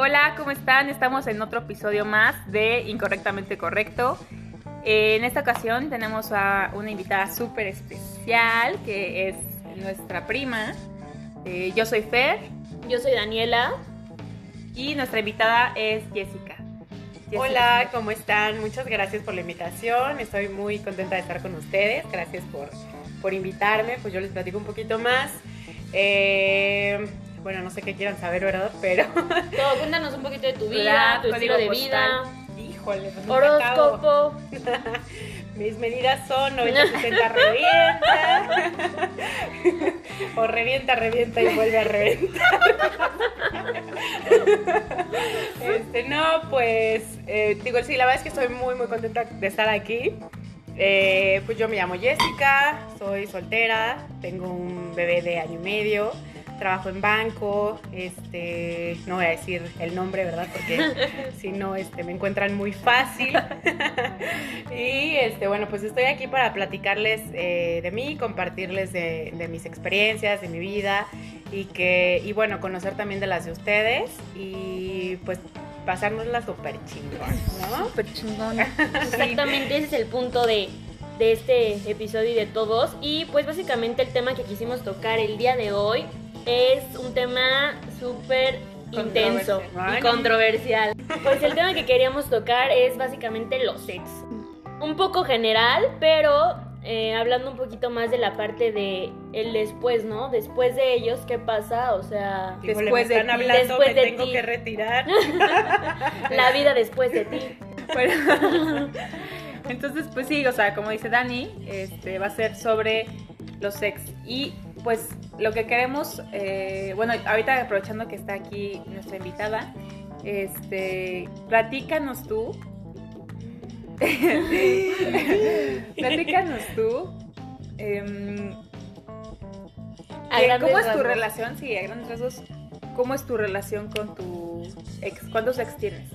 Hola, ¿cómo están? Estamos en otro episodio más de Incorrectamente Correcto. Eh, en esta ocasión tenemos a una invitada súper especial que es nuestra prima. Eh, yo soy Fer Yo soy Daniela. y nuestra invitada es Jessica. Jessica. Hola, ¿cómo están? Muchas gracias por la invitación. Estoy muy contenta de estar con ustedes. Gracias por, por invitarme. Pues yo les platico un poquito más. Eh, bueno, no sé qué quieran saber, ¿verdad? Pero. Todo, cuéntanos un poquito de tu vida, tu estilo de vida, Híjole, pues horóscopo. Mis medidas son 90-60 revienta. o revienta, revienta y vuelve a reventar. este, no, pues, eh, digo, sí, la verdad es que estoy muy, muy contenta de estar aquí. Eh, pues yo me llamo Jessica, soy soltera, tengo un bebé de año y medio, trabajo en banco, este, no voy a decir el nombre, ¿verdad? Porque si no, este, me encuentran muy fácil. y este, bueno, pues estoy aquí para platicarles eh, de mí, compartirles de, de mis experiencias, de mi vida y que, y bueno, conocer también de las de ustedes y pues pasárnosla súper chingón, ¿no? Súper chingón. Exactamente, ese es el punto de, de este episodio y de todos. Y pues básicamente el tema que quisimos tocar el día de hoy es un tema súper intenso y controversial. Pues el tema que queríamos tocar es básicamente los sex. Un poco general, pero eh, hablando un poquito más de la parte de el después, ¿no? Después de ellos, ¿qué pasa? O sea, Híjole, Después me de están ti, hablando, después me de tengo ti. que retirar. la vida después de ti. Bueno, entonces, pues sí, o sea, como dice Dani, este va a ser sobre los sex. Y pues lo que queremos, eh, bueno, ahorita aprovechando que está aquí nuestra invitada, este, platícanos tú. platícanos tú. em, A ¿qué- grandes ¿Cómo es tu relación? Sí, a grandes rasgos. ¿Cómo es tu relación con tu ex? ¿Cuántos ex tienes?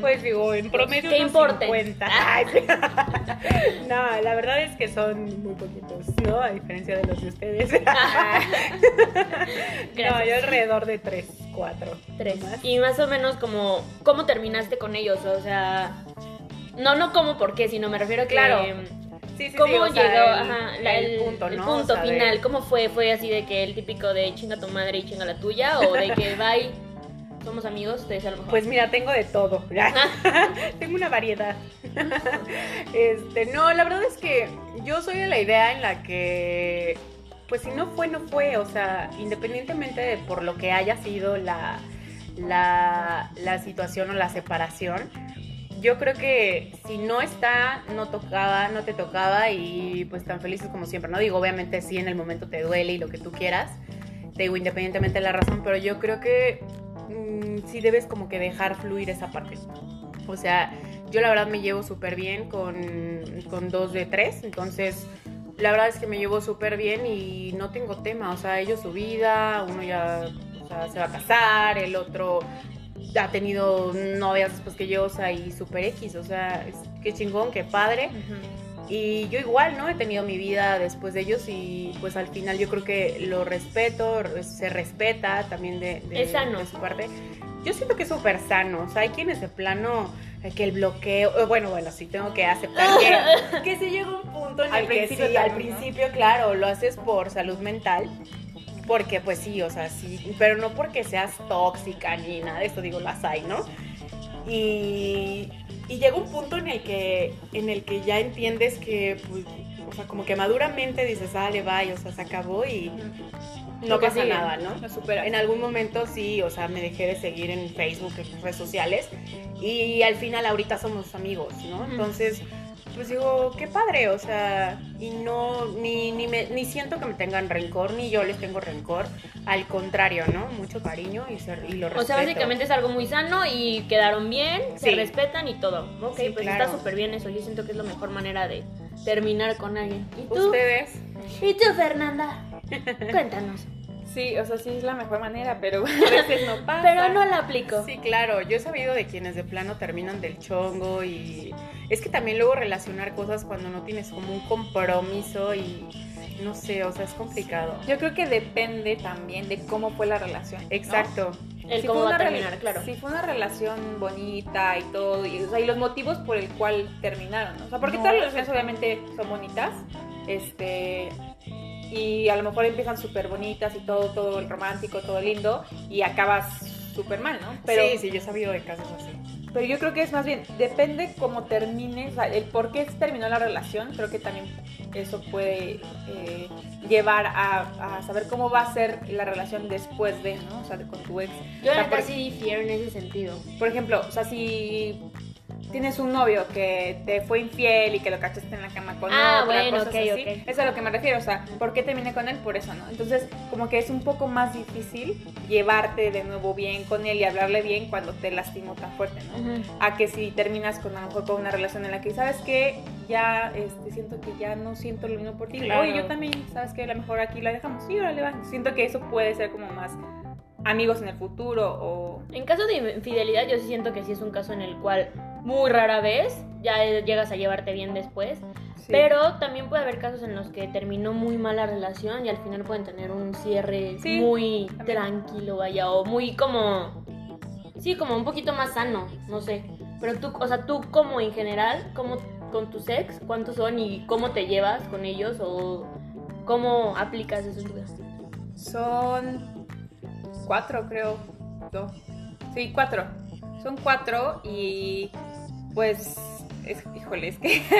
Pues digo, en promedio ¿Qué unos importe? 50. Ay, sí. no, la verdad es que son muy poquitos, ¿no? A diferencia de los de ustedes. no, yo alrededor de 3, 4. Tres. Y más o menos como, ¿cómo terminaste con ellos? O sea, no, no cómo por qué, sino me refiero a que... Claro. Sí, sí, ¿Cómo sí, o llegó sea, ajá, la- el, punto, el punto O sea, de- final? ¿Cómo fue? ¿Fue así de que el típico de chinga tu madre y chinga la tuya? ¿O de que bye, somos amigos? Lo mejor. Pues mira, tengo de todo. tengo una variedad. este, no, la verdad es que yo soy de la idea en la que, pues si no fue, no fue. O sea, independientemente de por lo que haya sido la, la, la situación o la separación, yo creo que si no está, no tocaba, no te tocaba y pues tan felices como siempre, ¿no? Digo, obviamente sí en el momento te duele y lo que tú quieras, te digo independientemente de la razón, pero yo creo que sí debes como que dejar fluir esa parte. O sea, yo la verdad me llevo súper bien con, con dos de tres, entonces la verdad es que me llevo súper bien y no tengo tema, o sea, ellos su vida, uno ya o sea, se va a casar, el otro ha tenido novias después que yo, o sea, y súper X, o sea, es, qué chingón, qué padre. Y yo igual, ¿no? He tenido mi vida después de ellos y pues al final yo creo que lo respeto, se respeta también de, de- de su parte. Yo siento que es súper sano, o sea, hay quienes de plano, eh, que el bloqueo, eh, bueno, bueno, sí tengo que aceptar que, que sí llega un punto en Al el que principio sí, al principio, claro, lo haces por salud mental, porque pues sí, o sea, sí, pero no porque seas tóxica ni nada de esto, digo, las hay, ¿no? Y, y llega un punto en el que en el que ya entiendes que pues, o sea, como que maduramente dices, "Sale, bye", o sea, se acabó y no pasa nada, ¿no? Lo superas. En algún momento sí, o sea, me dejé de seguir en Facebook, en redes sociales y al final ahorita somos amigos, ¿no? Entonces, pues digo, qué padre, o sea, y no, ni, ni, me- ni siento que me tengan rencor, ni yo les tengo rencor, al contrario, ¿no? Mucho cariño y, se- y lo respeto. O sea, básicamente es algo muy sano y quedaron bien, se respetan y todo. Ok, Sí, pues claro. está súper bien eso. Yo siento que es la mejor manera de terminar con alguien. ¿Y tú? ¿Ustedes? ¿Y tú, Fernanda? Cuéntanos. Sí, o sea, sí es la mejor manera, pero a veces no pasa. Pero no la aplico. Sí, claro, yo he sabido de quienes de plano terminan del chongo y es que también luego relacionar cosas cuando no tienes como un compromiso y, no sé, o sea, es complicado. Yo creo que depende también de cómo fue la relación. ¿no? Exacto. El Si cómo fue va a una terminar, claro. Si fue una relación bonita y todo, y, o sea, y los motivos por el cual terminaron, ¿no? O sea, porque No, todas las relaciones obviamente son bonitas, este, y a lo mejor empiezan súper bonitas y todo, todo el romántico, todo lindo, y acabas súper mal, ¿no? Pero, sí, sí, yo he sabido de casos así. pero yo creo que es más bien, depende cómo termines, o sea, el por qué terminó la relación, creo que también eso puede eh, llevar a, a saber cómo va a ser la relación después de, ¿no? O sea, con tu ex. Yo O sea, la por- sí difiero en ese sentido. por ejemplo, o sea, si tienes un novio que te fue infiel y que lo cachaste en la cama con Ah, otra, bueno, cosas ok, así, ok. eso es a lo que me refiero, o sea, ¿por qué terminé con él? Por eso, ¿no? Entonces, como que es un poco más difícil llevarte de nuevo bien con él y hablarle bien cuando te lastimó tan fuerte, ¿no? A que si terminas con a lo mejor con una relación en la que sabes que ya este, siento que ya no siento lo mismo por ti. Claro. Oye, yo también, sabes que a lo mejor aquí la dejamos. Sí, órale, va. Siento que eso puede ser como más amigos en el futuro o En caso de infidelidad, yo sí siento que sí es un caso en el cual muy rara vez ya llegas a llevarte bien después. Sí. Pero también puede haber casos en los que terminó muy mal la relación y al final pueden tener un cierre Sí, muy también. tranquilo, vaya, o muy como. Sí, como un poquito más sano, no sé. Pero tú, o sea, tú como en general, como con tus ex, ¿cuántos son y cómo te llevas con ellos o cómo aplicas eso en tu vida? Son cuatro, creo. No. Sí, cuatro. Son cuatro y pues, es, híjole, es que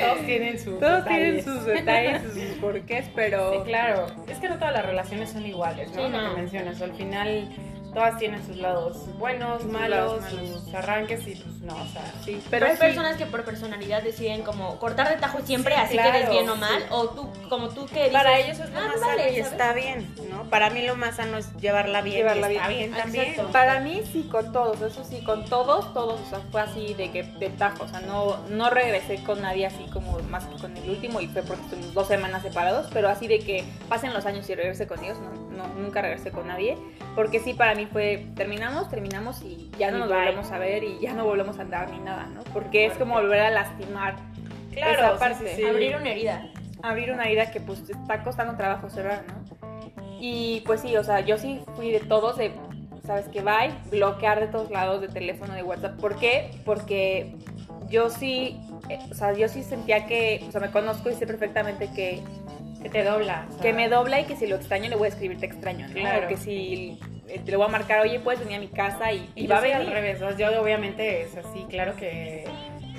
Todos tienen sus todos tienen detalles. sus detalles y sus porqués, pero Sí, claro. Es que no todas las relaciones son iguales, ¿no? Sí, Lo no. que mencionas. Al final, todas tienen sus lados buenos, Sus malos, lados malos. sus arranques y pues no, o sea. sí, Pero pero hay sí, personas que por personalidad deciden como cortar de tajo siempre, Sí, así claro, quedes bien o sí. mal, o tú, como tú que dices, Para ellos es lo "Ah, más vale", sano y ¿sabes? está bien, ¿no? Para mí lo más sano es llevarla bien Llevarla y está bien. bien también. Exacto. Para mí sí, con todos, eso sí, con todos, todos, o sea, fue así de que de tajo, o sea, no, no regresé con nadie así como más que con el último y fue porque estuvimos dos semanas separados, pero así de que pasen los años y regrese con ellos, no, no, nunca regresé con nadie, porque sí, para mí fue, terminamos, terminamos y ya no Y nos bye. volvemos a ver y ya no volvemos a andar ni nada, ¿no? Porque es como volver a lastimar, Claro, Esa parte. sí, sí. abrir una herida. abrir una herida que pues te está costando trabajo cerrar, ¿no? Y pues sí, o sea, yo sí fui de todos, de, ¿sabes qué? Bye, bloquear de todos lados, de teléfono, de WhatsApp. ¿Por qué? Porque yo sí, eh, o sea, yo sí sentía que, o sea, me conozco y sé perfectamente que, que te dobla. o sea, que me dobla y que si lo extraño le voy a escribir te extraño, ¿no? Claro. O que si te lo voy a marcar, oye, puedes venir a mi casa y, Y y va a soy al venir. revés, o sea, yo obviamente es así, claro que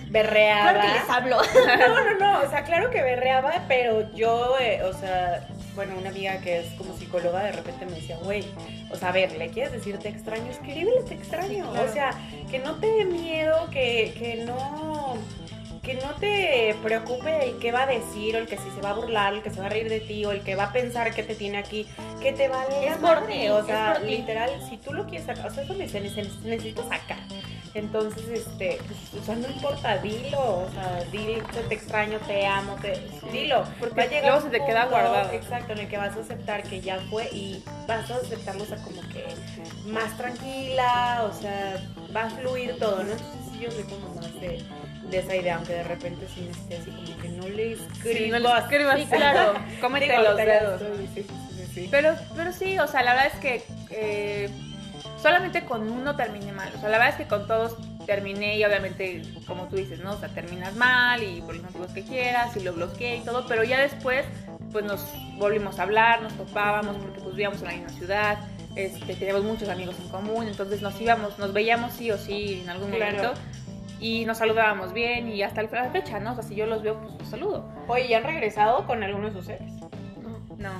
berreaba. Claro que les hablo. No, no, no, o sea, claro que berreaba, pero yo, eh, o sea, bueno, una amiga que es como psicóloga de repente me decía, güey, o sea, a ver, ¿le quieres decir te extraño? Escríbele te extraño. Sí, claro. O sea, que no te dé miedo, que, que no que no te preocupe el que va a decir, o el que si se va a burlar, el que se va a reír de ti, o el que va a pensar que te tiene aquí, que te vale Es por ti, o sea, literal, si tú lo quieres sacar, o sea, eso me dice, "Neces- necesito sacar. Entonces, este, pues, o sea, no importa, dilo, o sea, dilo, te extraño, te amo, te, dilo. Porque Va a llegar luego se te queda punto, guardado. Exacto, en el que vas a aceptar que ya fue y vas a aceptarlo, o sea, como que más tranquila, o sea, va a fluir todo, ¿no? Entonces yo soy como más de, de esa idea, aunque de repente sí me esté así como que no le escribo Sí, no le escribas. Sí, claro. Cómete Digo, los dedos. estoy- sí, sí, sí, sí. Pero, pero sí, o sea, la verdad es que eh, solamente con uno terminé mal. O sea, la verdad es que con todos terminé y obviamente, como tú dices, ¿no? O sea, terminas mal y por los motivos que quieras y lo bloqueé y todo, pero ya después, pues nos volvimos a hablar, nos topábamos porque pues vivíamos en la misma ciudad, este, teníamos muchos amigos en común, entonces nos íbamos, nos veíamos sí o sí en algún Claro. momento y nos saludábamos bien y hasta la fecha, ¿no? O sea, si yo los veo, pues los saludo. Oye, ¿ya han regresado con alguno de sus ex? No.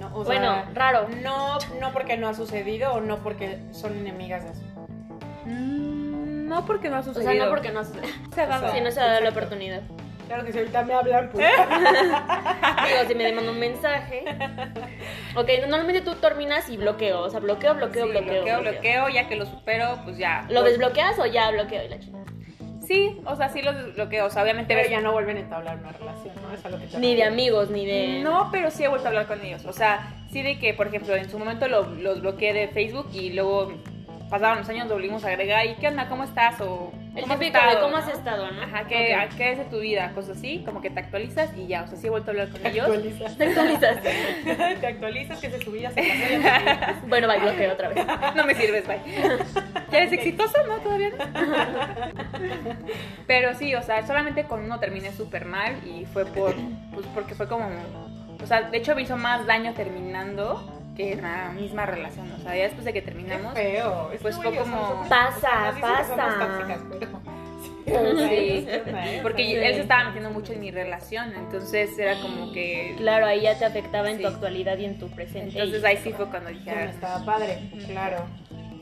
No, o bueno, raro. no, no porque no ha sucedido o no porque son enemigas de eso. Mm, No porque no ha O sucedido. sea, no porque no, se ha dado. si no se ha dado la oportunidad. Claro que si ahorita me hablan, pues. Digo, si me mandan un mensaje. Ok, normalmente tú terminas y bloqueo. O sea, bloqueo, bloqueo, Sí, bloqueo, bloqueo, bloqueo, ya que lo supero, pues ya. ¿Lo desbloqueas o ya bloqueo y la chingada? Sí, o sea, sí lo desbloqueo, o sea, obviamente Pero ves- ya no vuelven a entablar una relación, ¿no? Es a lo que te Ni de amigos, ni de. No, pero sí he vuelto a hablar con ellos. O sea, sí de que, por ejemplo, en su momento lo- los bloqueé de Facebook y luego pasaban los años, lo volvimos a agregar y ¿qué onda? ¿Cómo estás? O El ¿Cómo has típico de estado, cómo has no? estado, ¿no? Ajá, ¿qué, Ok. a- ¿qué es de tu vida? Cosas así, como que te actualizas y ya, o sea, sí he vuelto a hablar con ellos. Actualizas. Te actualizas. Te actualizas que se subía, se pasó, Bueno, bye, bloqueo otra vez. No me sirves, bye. ¿Ya eres exitoso? No, todavía no. Pero sí, o sea, solamente con uno terminé súper mal y fue por, pues porque fue como, o sea, de hecho me hizo más daño terminando que en la misma relación, o sea, ya después de que terminamos, Qué feo. Es Pues fue como- Pasa, pasa. tóxicas, pero- Sí, Sí. porque Sí. él se estaba metiendo mucho en mi relación, entonces era como que... Claro, ahí ya te afectaba en tu actualidad y en tu presente. Entonces ahí sí fue cuando dije... No "Ah, estaba padre, claro.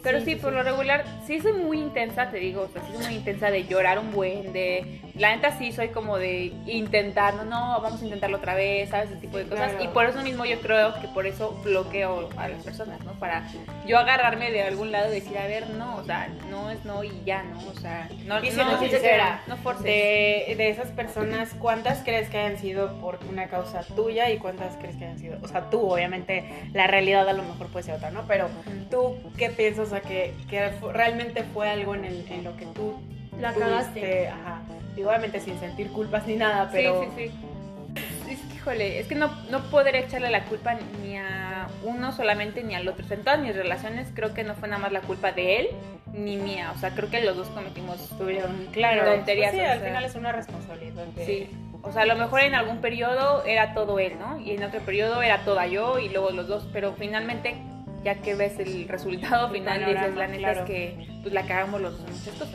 Pero Sí, sí, sí, por sí. lo regular, sí soy muy intensa, te digo, o sea, sí soy muy intensa de llorar un buen, de... La neta sí soy como de intentar, no, no, vamos a intentarlo otra vez, ¿sabes? Ese tipo de cosas. Claro. Y por eso mismo yo creo que por eso bloqueo a las personas, ¿no? Para yo agarrarme de algún lado y decir, a ver, no, o sea, no es no y ya, ¿no? O sea, no, Y siendo no, sincera, no forces. De, de esas personas, ¿cuántas crees que hayan sido por una causa tuya y cuántas crees que hayan sido? O sea, tú, obviamente, la realidad a lo mejor puede ser otra, ¿no? Pero tú, ¿qué piensas? Sea, que, que realmente fue algo en, el- en lo que tú La cagaste. Ajá. Y obviamente sin sentir culpas ni nada, pero. Sí, sí, sí. Es que, híjole, es que no, no podré echarle la culpa ni a uno solamente ni al otro. O sea, en todas mis relaciones creo que no fue nada más la culpa de él ni mía. O sea, creo que los dos cometimos Tuvieron, claro. Tonterías, Pues sí, al sea. final es una responsabilidad. de- Sí. O sea, a lo mejor en algún periodo era todo él, ¿no? Y en otro periodo era toda yo y luego los dos. Pero finalmente, ya que ves el resultado El final, panorama, dices, la neta claro. es que pues la cagamos los muchas cosas.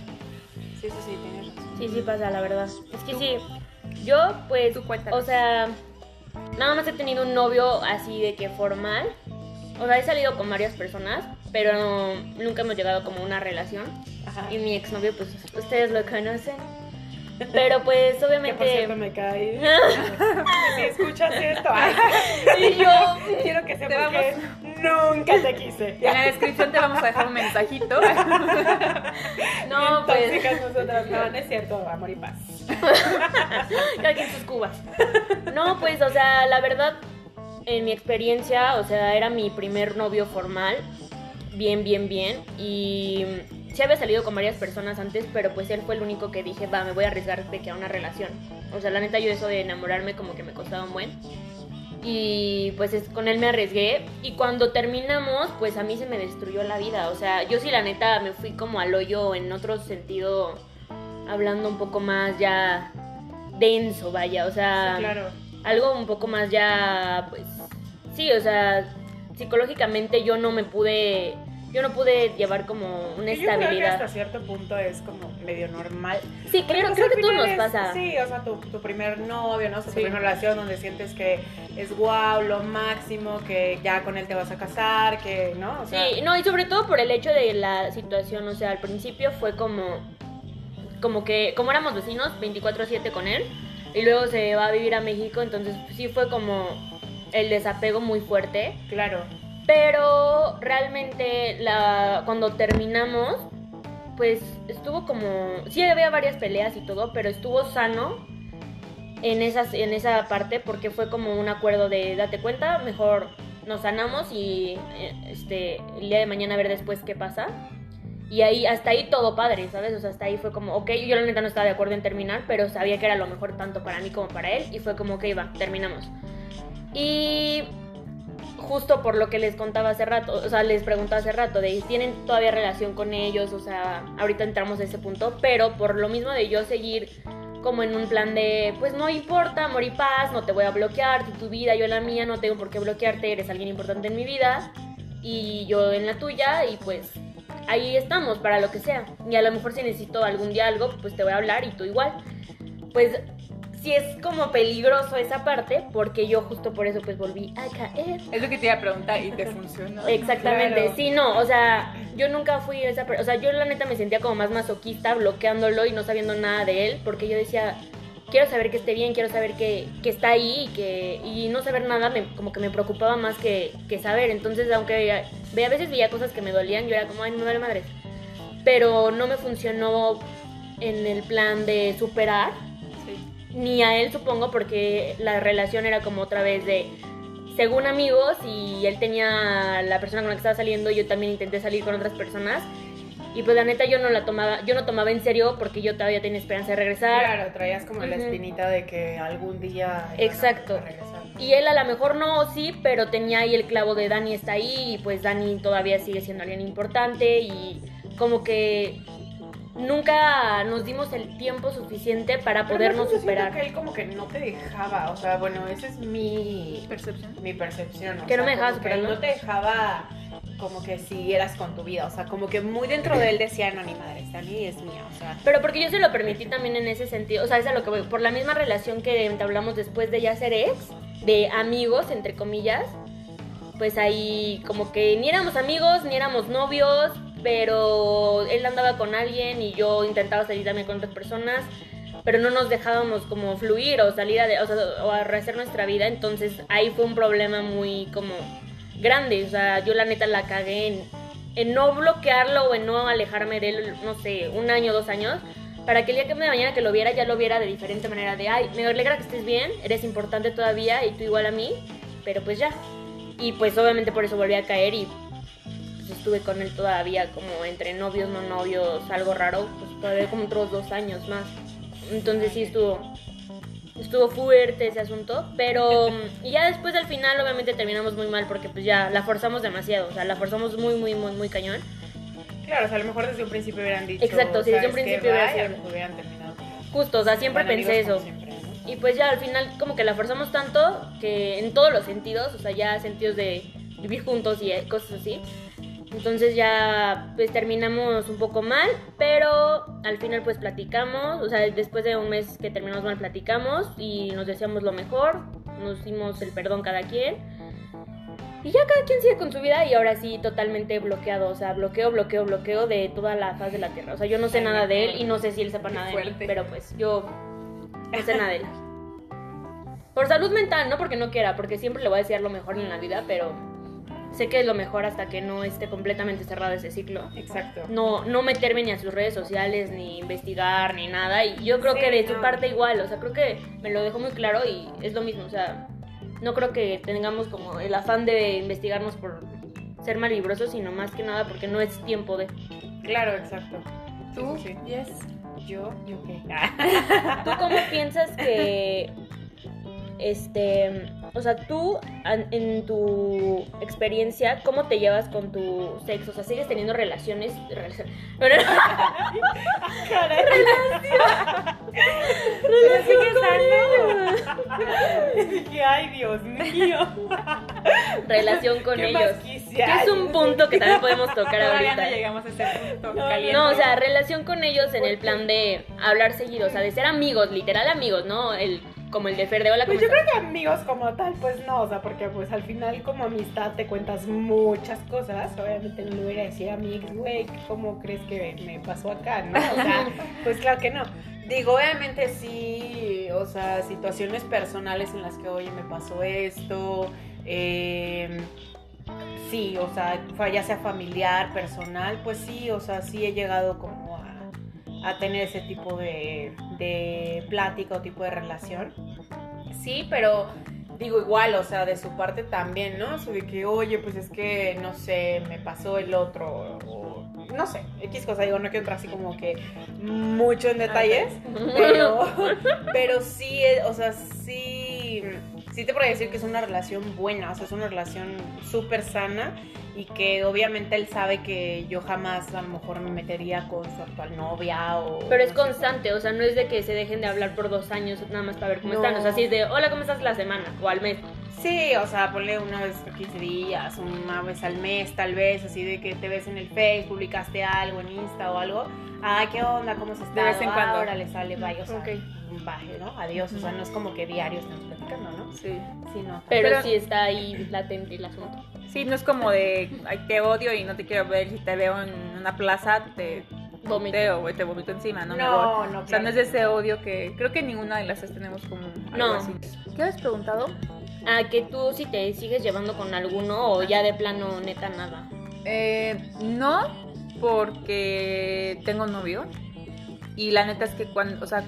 Sí, sí, sí, tienes razón. Sí, sí pasa, la verdad. Es que sí. Yo, pues, Tú o sea, nada más he tenido un novio así de que formal. O sea, he salido con varias personas, pero no- nunca hemos llegado como a una relación. Ajá. Y mi exnovio, pues, ustedes lo conocen. Pero pues, Que por obviamente... cierto me cae. si escuchas esto, ay, y yo... quiero que sepas vamos- que nunca te quise. En la descripción te vamos a dejar un mensajito. No, pues... nosotras. No, no es cierto, amor y paz. Cada quien sus cubas. No, pues, o sea, la verdad, en mi experiencia, o sea, era mi primer novio formal. Bien, bien, bien. Y sí había salido con varias personas antes, pero pues él fue el único que dije, va, me voy a arriesgar de que a una relación. O sea, la neta, yo eso de enamorarme como que me costaba un buen. Y pues es- con él me arriesgué. Y cuando terminamos, pues a mí se me destruyó la vida. O sea, yo sí, la neta, me fui como al hoyo en otro sentido, hablando un poco más ya denso, vaya. O sea, Sí, claro. algo un poco más ya, pues, sí, o sea, psicológicamente yo no me pude, yo no pude llevar como una Yo creo que hasta estabilidad. cierto punto es como medio normal. Sí, creo, creo que todo final nos es- pasa. Sí, o sea, tu, tu primer novio, ¿no? O sea, tu Sí. primera relación donde sientes que es guau, lo máximo, que ya con él te vas a casar, que, ¿no? O sea, Sí, no, y sobre todo por el hecho de la situación, o sea, al principio fue como, como que, como éramos vecinos, 24/7 con él, y luego se va a vivir a México, entonces sí fue como el desapego muy fuerte. claro. Pero realmente la, cuando terminamos, pues estuvo como... Sí había varias peleas y todo, pero estuvo sano en, esas, en esa parte porque fue como un acuerdo de date cuenta, mejor nos sanamos y eh, este, el día de mañana a ver después qué pasa. Y ahí, hasta ahí todo padre, ¿sabes? O sea, hasta ahí fue como, ok, yo la neta no estaba de acuerdo en terminar, pero sabía que era lo mejor tanto para mí como para él. Y fue como, ok, va, terminamos. Y justo por lo que les contaba hace rato, o sea, les preguntaba hace rato, de tienen todavía relación con ellos, o sea, ahorita entramos a ese punto, pero por lo mismo de yo seguir como en un plan de, pues no importa, amor y paz, no te voy a bloquear, tu vida, yo la mía, no tengo por qué bloquearte, eres alguien importante en mi vida y yo en la tuya y pues ahí estamos para lo que sea. Y a lo mejor si necesito algún algo, pues te voy a hablar y tú igual. Pues sí es como peligroso esa parte porque yo justo por eso pues volví a caer. Es lo que te iba a preguntar y te funcionó. Exactamente, Claro. sí, no, o sea, yo nunca fui esa persona, o sea, yo la neta me sentía como más masoquista bloqueándolo y no sabiendo nada de él, porque yo decía, quiero saber que esté bien, quiero saber que, que está ahí y que y no saber nada me, como que me preocupaba más que, que saber, entonces aunque veía, a veces veía cosas que me dolían, yo era como, ay, no me vale madre, pero no me funcionó en el plan de superar. Ni a él supongo porque la relación era como otra vez de según amigos y él tenía la persona con la que estaba saliendo yo también intenté salir con otras personas Y pues la neta yo no la tomaba, yo no tomaba en serio porque yo todavía tenía esperanza de regresar. Claro, traías como la espinita de que algún día... a Exacto. regresar. Y él a lo mejor no, sí, pero tenía ahí el clavo de Dani está ahí y pues Dani todavía sigue siendo alguien importante y como que nunca nos dimos el tiempo suficiente para Pero podernos yo superar. que él como que no te dejaba, o sea, bueno, esa es mi Percepción. mi percepción. Que no sea, me dejaba como que superarlo. No te dejaba como que siguieras con tu vida, o sea, como que muy dentro de él decía, no, ni madre, esta ni es mía, o sea. Pero porque yo se lo permití también en ese sentido, o sea, es a lo que voy, por la misma relación que entablamos después de ya ser ex, de amigos, entre comillas, pues ahí como que ni éramos amigos, ni éramos novios, pero él andaba con alguien y yo intentaba salir también con otras personas, pero no nos dejábamos como fluir o salir a, de- rehacer nuestra vida, entonces ahí fue un problema muy como grande, o sea, yo la neta la cagué en, en no bloquearlo o en no alejarme de él, no sé, un año, dos años, para que el día que de mañana que lo viera ya lo viera de diferente manera, de, ay, me alegra que estés bien, eres importante todavía y tú igual a mí, pero pues ya. Y pues obviamente por eso volví a caer y pues estuve con él todavía como entre novios, no novios, algo raro, pues todavía como otros dos años más. Entonces sí estuvo, estuvo fuerte ese asunto, pero y ya después al final obviamente terminamos muy mal porque pues ya la forzamos demasiado, o sea, la forzamos muy, muy, muy, muy cañón. Claro, o sea, a lo mejor desde un principio hubieran dicho. Exacto, sí, desde un "¿Sabes qué? principio hubiera Bye", sido- y hubieran terminado. Justo, o sea, siempre Bueno, pensé eso. como siempre, ¿no? Y pues ya al final como que la forzamos tanto que en todos los sentidos, o sea, ya sentidos de vivir juntos y eh, cosas así. Entonces ya pues terminamos un poco mal, pero al final pues platicamos, o sea, después de un mes que terminamos mal platicamos y nos deseamos lo mejor, nos dimos el perdón cada quien. Y ya cada quien sigue con su vida y ahora sí totalmente bloqueado, o sea, bloqueo, bloqueo, bloqueo de toda la faz de la tierra. O sea, yo no sé nada de él y no sé si él sepa nada de mí, pero pues yo no sé nada de él. Por salud mental, no porque no quiera, porque siempre le voy a decir lo mejor en la vida, pero sé que es lo mejor hasta que no esté completamente cerrado ese ciclo. Exacto. No, no meterme ni a sus redes sociales, ni investigar, ni nada. Y yo creo Sí, que de su parte igual, o sea, creo que me lo dejó muy claro y es lo mismo, o sea, no creo que tengamos como el afán de investigarnos por ser malibrosos, sino más que nada porque no es tiempo de... Claro, exacto. ¿Tú? Sí. Yes. Yo, yo qué. ¿Tú cómo piensas que, este, o sea, tú en tu experiencia, cómo te llevas con tu sexo? O sea, ¿sigues teniendo relaciones? relación- Dije, ay, Dios mío. relación con ¿Qué ellos. Que es un punto que también podemos tocar Todavía ahorita. no llegamos a ese punto No, caliente. No, o sea, relación con ellos en el plan de hablar seguido, o sea, de ser amigos, literal amigos, ¿no? El, como el de Fer de Hola, ¿cómo Pues yo estás? creo que amigos como tal, pues no, o sea, porque pues al final como amistad te cuentas muchas cosas. Obviamente no le voy a decir a mi ex, güey, ¿cómo crees que me pasó acá, no? O sea, pues claro que no. Digo, obviamente sí, o sea, situaciones personales en las que, oye, me pasó esto, eh, sí, o sea, ya sea familiar, personal, pues sí, o sea, sí he llegado como a, tener ese tipo de, de plática o tipo de relación. Sí, pero digo igual, o sea, de su parte también, ¿no? O sea, de que, oye, pues es que, no sé, me pasó el otro, o no sé, X cosa, digo, no quiero entrar así como que mucho en detalles, pero, pero sí, o sea, sí, sí te podría decir que es una relación buena, o sea, es una relación súper sana y que obviamente él sabe que yo jamás a lo mejor me metería con su actual novia o... Pero es no sé. constante, o sea, no es de que se dejen de hablar por dos años nada más para ver cómo No. están. O sea, sí es de, hola, ¿cómo estás la semana? O al mes. Sí, o sea, ponle una vez a 15 días, una vez al mes tal vez, así de que te ves en el Facebook, publicaste algo en Insta o algo. Ay, ¿qué onda? ¿Cómo se está? vez en cuando. Ahora le sale, bye, o sea, Ok. bye, ¿no? Adiós, o sea, no es como que diario estamos platicando, ¿no? Sí. Sí, no. Pero, Pero- sí está ahí latente el asunto. Sí, no es como de, ay, te odio y no te quiero ver. Si te veo en una plaza, te Vomito. vomiteo, güey, te vomito encima, ¿no? No, no, O sea, no es de ese odio que creo que ninguna de las tres tenemos como algo No. así. ¿Qué has preguntado? Ah, que tú si te sigues llevando con alguno o ya de plano neta nada. Eh, no, porque tengo novio. Y la neta es que cuando, o sea,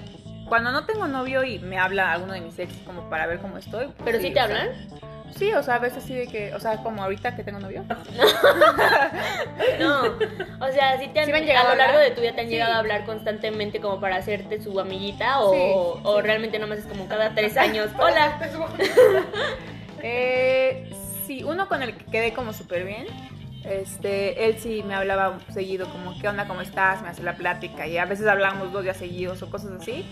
cuando no tengo novio y me habla alguno de mis ex como para ver cómo estoy. ¿Pero sí, te sea, hablan? Sí, o sea, a veces sí de que, o sea, como ahorita que tengo novio. No, o sea, sí te han, ¿Sí me han llegado a lo largo de tu vida te han Sí. llegado a hablar constantemente como para hacerte su amiguita o, o realmente nomás es como cada tres años. Hola. Eh, sí, uno con el que quedé como súper bien. Este, él sí me hablaba seguido como, ¿qué onda? ¿Cómo estás? Me hace la plática y a veces hablábamos dos días seguidos o cosas así.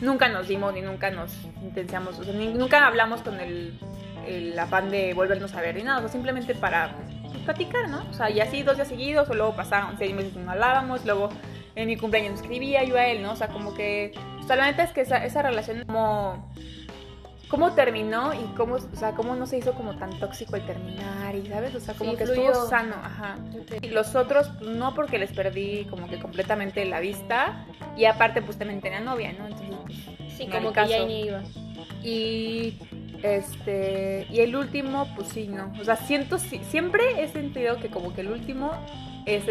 Nunca nos dimos ni nunca nos intensiamos, o sea, nunca hablamos con el, el afán de volvernos a ver ni nada, o simplemente para pues, platicar, ¿no? O sea, y así dos días seguidos o luego pasaron seis meses que no hablábamos, luego en mi cumpleaños escribía yo a él, ¿no? O sea, como que, o sea, la neta es que esa, esa relación como cómo terminó y cómo, o sea, cómo no se hizo como tan tóxico el terminar y, ¿sabes? O sea, como Sí, que fluyó. estuvo sano, ajá. Y los otros, pues, no porque les perdí como que completamente la vista y aparte pues también tenía novia, ¿no? Entonces, pues, Sí, como que ya caso. ni iba. y este y el último pues sí no o sea siento sí- siempre he sentido que como que el último es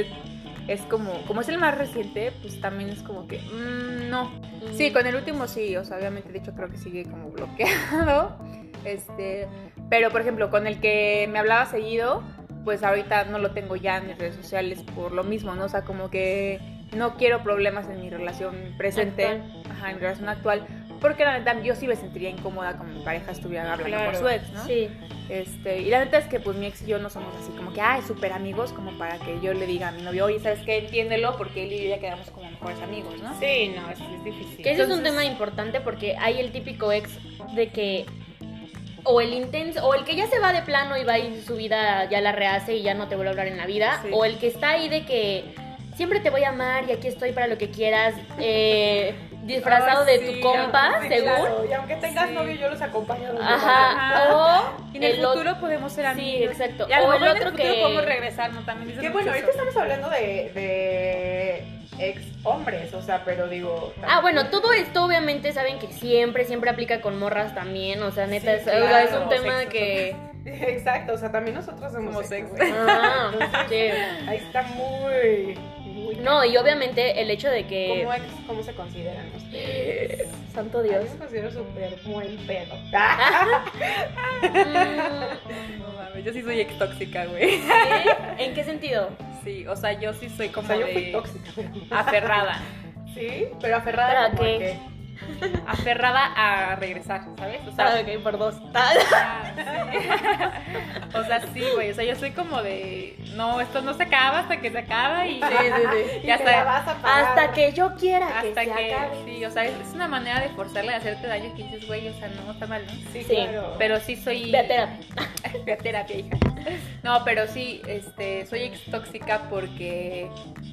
es como como es el más reciente pues también es como que mm, no sí con el último sí o sea obviamente de hecho creo que sigue como bloqueado este pero por ejemplo con el que me hablaba seguido pues ahorita no lo tengo ya en mis redes sociales por lo mismo no o sea como que no quiero problemas en mi relación presente Actual. ajá en mi relación actual porque la neta yo sí me sentiría incómoda como mi pareja estuviera hablando Claro. por su ex, ¿no? Sí. Este, y la neta es que pues mi ex y yo no somos así como que, ay, súper amigos, como para que yo le diga a mi novio, oye, ¿sabes qué? Entiéndelo, porque él y yo ya quedamos como mejores amigos, ¿no? Sí, no, es, es difícil. Que ese es un Entonces- tema importante porque hay el típico ex de que o el intenso, o el que ya se va de plano y va y su vida ya la rehace y ya no te vuelve a hablar en la vida, Sí. o el que está ahí de que siempre te voy a amar y aquí estoy para lo que quieras, eh, disfrazado Ay, de sí, tu compa, sí, según. claro, Y aunque tengas Sí. novio, yo los acompaño. Ajá. Ajá. O Y en el, ot- futuro podemos ser Sí, amigos. exacto. Y a lo O el mejor en otro el futuro que- podemos regresar, ¿no? También dicen Que bueno, ahorita estamos hablando de, de ex hombres, o sea, pero digo. Ah, bueno, todo esto obviamente saben que siempre, siempre aplica con morras también, o sea, neta, Sí, es, claro, un tema sexo. que... Exacto, o sea, también nosotros somos Somos ex, ex. güey. Ah, sí. Ahí está muy. Muy No, y obviamente el hecho de que... ¿Cómo, ex, ¿Cómo se consideran ustedes? Santo Yo Dios. me considero súper buen pedo. Mm, No mames, yo sí soy ex tóxica, güey. ¿sí? ¿En qué sentido? Sí, o sea, yo sí soy O como sea, yo de fui tóxica. pero- aferrada. Sí, pero aferrada ¿Para como a qué? qué? Aferrada a regresar, ¿sabes? O sea, Ah, ok, por dos. o sea, sí, güey. O sea, yo soy como de. No, esto no se acaba hasta que se acaba y. Sí, sí, sí. Y Ya me está. la vas a pagar. Hasta que yo quiera que Hasta se que. acabe. Sí, o sea, es, es una manera de forzarle a hacerte daño que dices, güey, o sea, no está mal, ¿no? Sí, Sí, claro. Pero sí soy. Ve a terapia. Ve a terapia, hija. No, pero sí, este, soy ex tóxica porque,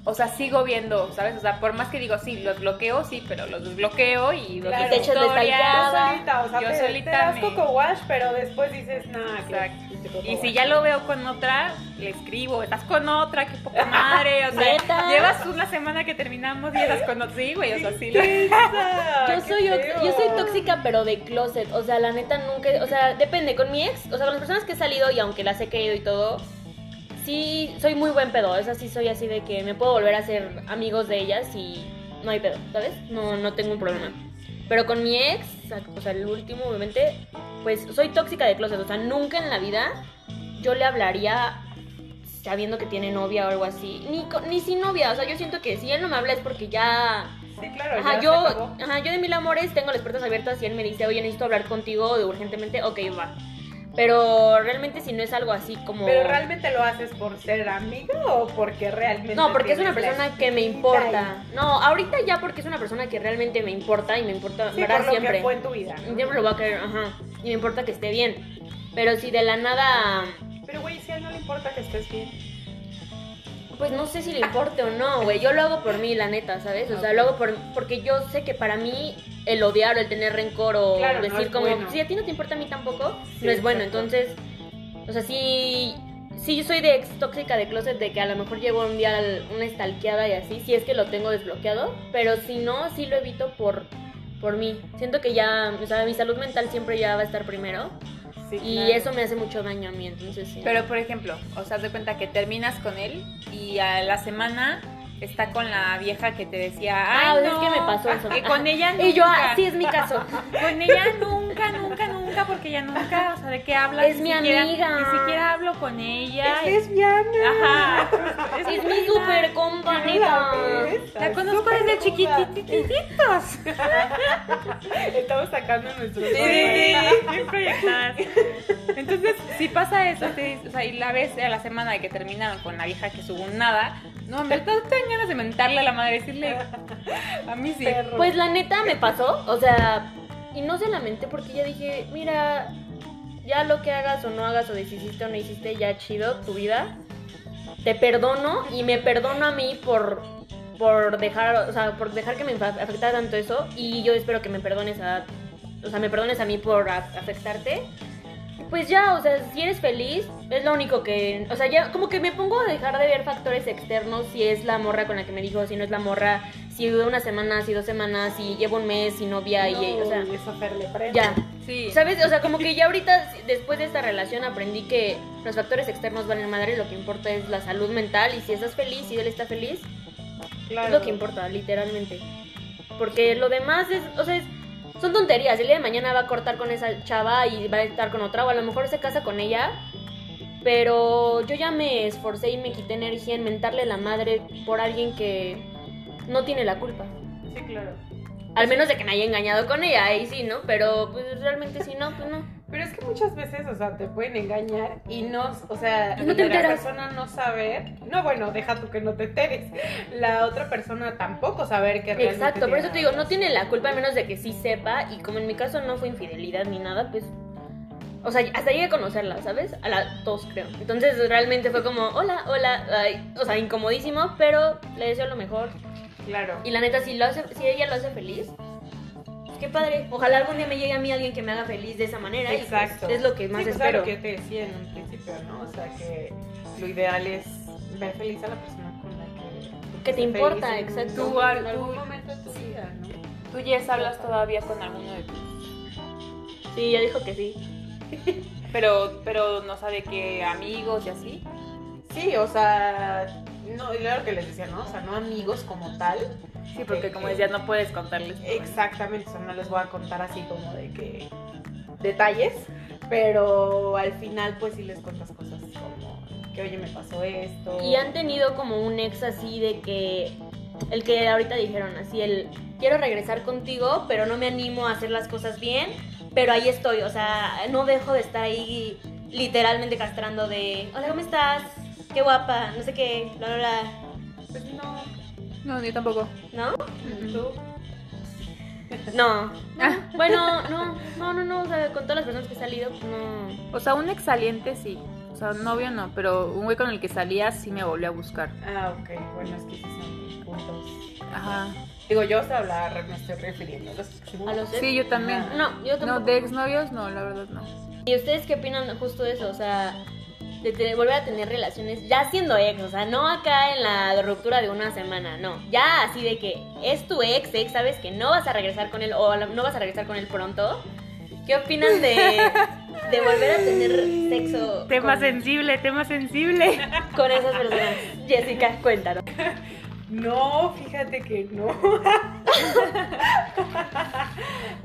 o sea, sigo viendo, ¿sabes? O sea, por más que digo, sí, los bloqueo, sí, pero los desbloqueo y los Claro. te solita, o sea, Yo te, solita te das me- coco wash, pero después dices, que- Exacto. que Y si wash". ya lo veo con otra, le escribo, estás con otra, qué poca madre, o sea, ¿Neta? llevas una semana que terminamos y estás con otra, sí, güey, o sea, sí. Yo soy, yo soy tóxica, pero de closet. O sea, la neta nunca. O sea, depende. Con mi ex, o sea, con las personas que he salido y aunque las he y todo, sí soy muy buen pedo. Es así, soy así de que me puedo volver a ser amigos de ellas y no hay pedo, ¿sabes? No, no tengo un problema. Pero con mi ex, o sea, el último, obviamente, pues soy tóxica de closet. O sea, nunca en la vida yo le hablaría sabiendo que tiene novia o algo así. Ni, ni sin novia. O sea, yo siento que si él no me habla es porque ya Sí, claro. Ajá, yo, ajá, yo de mil amores tengo las puertas abiertas y él me dice, oye, necesito hablar contigo urgentemente, ok, va. Pero realmente si no es algo así como... Pero realmente lo haces por ser amiga o porque realmente. No, porque es una persona que me importa. No, ahorita ya porque es una persona que realmente me importa y me importa, y- Sí, ¿verdad? por lo Siempre. que fue en tu vida. ¿no? Siempre lo voy a querer, ajá. Y me importa que esté bien. Pero si de la nada, Pero, güey, si a él no le importa que estés bien. Pues no sé si le importe o no, güey. Yo lo hago por mí, la neta, ¿sabes? O sea, lo hago por, porque yo sé que para mí el odiar o el tener rencor o Claro, decir como, bueno. si a ti no te importa a mí tampoco, Sí, no es bueno. exacto. Entonces, o sea, sí, sí yo soy de ex tóxica de closet, de que a lo mejor llevo un día una estalqueada y así, si es que lo tengo desbloqueado, pero si no, sí lo evito por, por mí. Siento que ya, o sea, mi salud mental siempre ya va a estar primero Sí, y claro. eso me hace mucho daño a mí, entonces sí. Pero, por ejemplo, o sea, de cuenta que terminas con él y a la semana está con la vieja que te decía, Ah, ay, es no, que me pasó eso. que con ella nunca. y yo, ah, sí es mi caso. Con ella nunca, nunca, nunca. porque ella nunca, o sea, ¿de qué hablas? Es Ni mi siquiera- amiga. Ni siquiera hablo con ella. Es lesbiana. Ajá. Es mi super compa, neta. La conozco desde chiquitititos. Estamos sacando nuestros Sí, sí, sí, bien proyectadas. Entonces, si pasa eso, te- o sea, y la ves a la semana de que terminaron con la vieja que subo un nada, no, me tengo ganas de mentarle a la madre, decirle, a mí sí. Pues la neta me pasó, o sea, y no se lamenté porque ya dije, mira, ya lo que hagas o no hagas o hiciste o no hiciste, ya chido tu vida. Te perdono y me perdono a mí por por dejar, o sea, por dejar que me afectara tanto eso y yo espero que me perdones a o sea, me perdones a mí por afectarte. Pues ya, o sea, si eres feliz, es lo único que, o sea, ya como que me pongo a dejar de ver factores externos, si es la morra con la que me dijo, si no es la morra, si una semana, si dos semanas, si llevo un mes, si novia, y, o sea, No, eso prende. ya. Sí. ¿Sabes? O sea, como que ya ahorita, después de esta relación, aprendí que los factores externos valen madre, lo que importa es la salud mental, y si estás feliz, si él está feliz, Claro. es lo que importa, literalmente. Porque lo demás es, o sea, es- son tonterías. El día de mañana va a cortar con esa chava y va a estar con otra, o a lo mejor se casa con ella. Pero yo ya me esforcé y me quité energía en mentarle la madre por alguien que no tiene la culpa. Sí, claro. Al menos de que me haya engañado con ella, ahí sí, ¿no? Pero pues realmente si no, pues no. Pero es que muchas veces, o sea, te pueden engañar y no, o sea, no te la persona no saber, no, bueno, deja tú que no te enteres, la otra persona tampoco saber que realmente Exacto, por eso te digo, no tiene la culpa a menos de que sí sepa y como en mi caso no fue infidelidad ni nada, pues... O sea, hasta llegué a conocerla, ¿sabes? A las dos creo. Entonces realmente fue como, hola, hola, ay, o sea, incomodísimo, pero le deseo lo mejor. Claro. Y la neta, si, lo hace, si ella lo hace feliz, pues, qué padre. Ojalá algún día me llegue a mí alguien que me haga feliz de esa manera. y, pues, Exacto. es lo que más sí, pues, espero. lo que te decía en un principio, ¿no? O sea, que lo ideal es ver feliz a la persona con la que... Que te importa, feliz exacto. Tú, en al- algún tú- momento de tu vida, ¿no? ¿Tú, Jess, hablas todavía con alguno de tus...? Sí, ella dijo que sí. Pero, pero no sabe qué amigos y así. Sí, o sea, no, y lo que les decía, ¿no? O sea, no amigos como tal. Sí, porque como decías, no puedes contarles. Exactamente, o sea, no les voy a contar así como de que detalles, pero al final pues sí les cuentas cosas como que oye me pasó esto. Y han tenido como un ex así de que el que ahorita dijeron así el quiero regresar contigo, pero no me animo a hacer las cosas bien, pero ahí estoy, o sea, no dejo de estar ahí literalmente castrando de, "Hola, ¿cómo estás? Qué guapa, no sé qué, bla bla bla." Pues no, No, yo tampoco. ¿No? tú. No. Ah. Bueno, no, no, no, no, o sea, con todas las personas que he salido, pues no. O sea, un ex saliente sí. O sea, un novio no, pero un güey con el que salía sí me volvió a buscar. Ah, ok, bueno, es que sí son puntos. Ajá. Digo, yo hasta hablar me estoy refiriendo a los A los ex. Sí, yo también. Ajá. No, yo tampoco. No, de exnovios no, la verdad no. ¿Y ustedes qué opinan justo de eso? O sea, de tener- volver a tener relaciones ya siendo ex, o sea, no acá en la ruptura de una semana, no. Ya así de que es tu ex, ex, sabes que no vas a regresar con él o no vas a regresar con él pronto. ¿Qué opinan de, de volver a tener sexo Tema con, sensible, tema sensible. con esas personas? Jessica, cuéntanos. No, fíjate que no.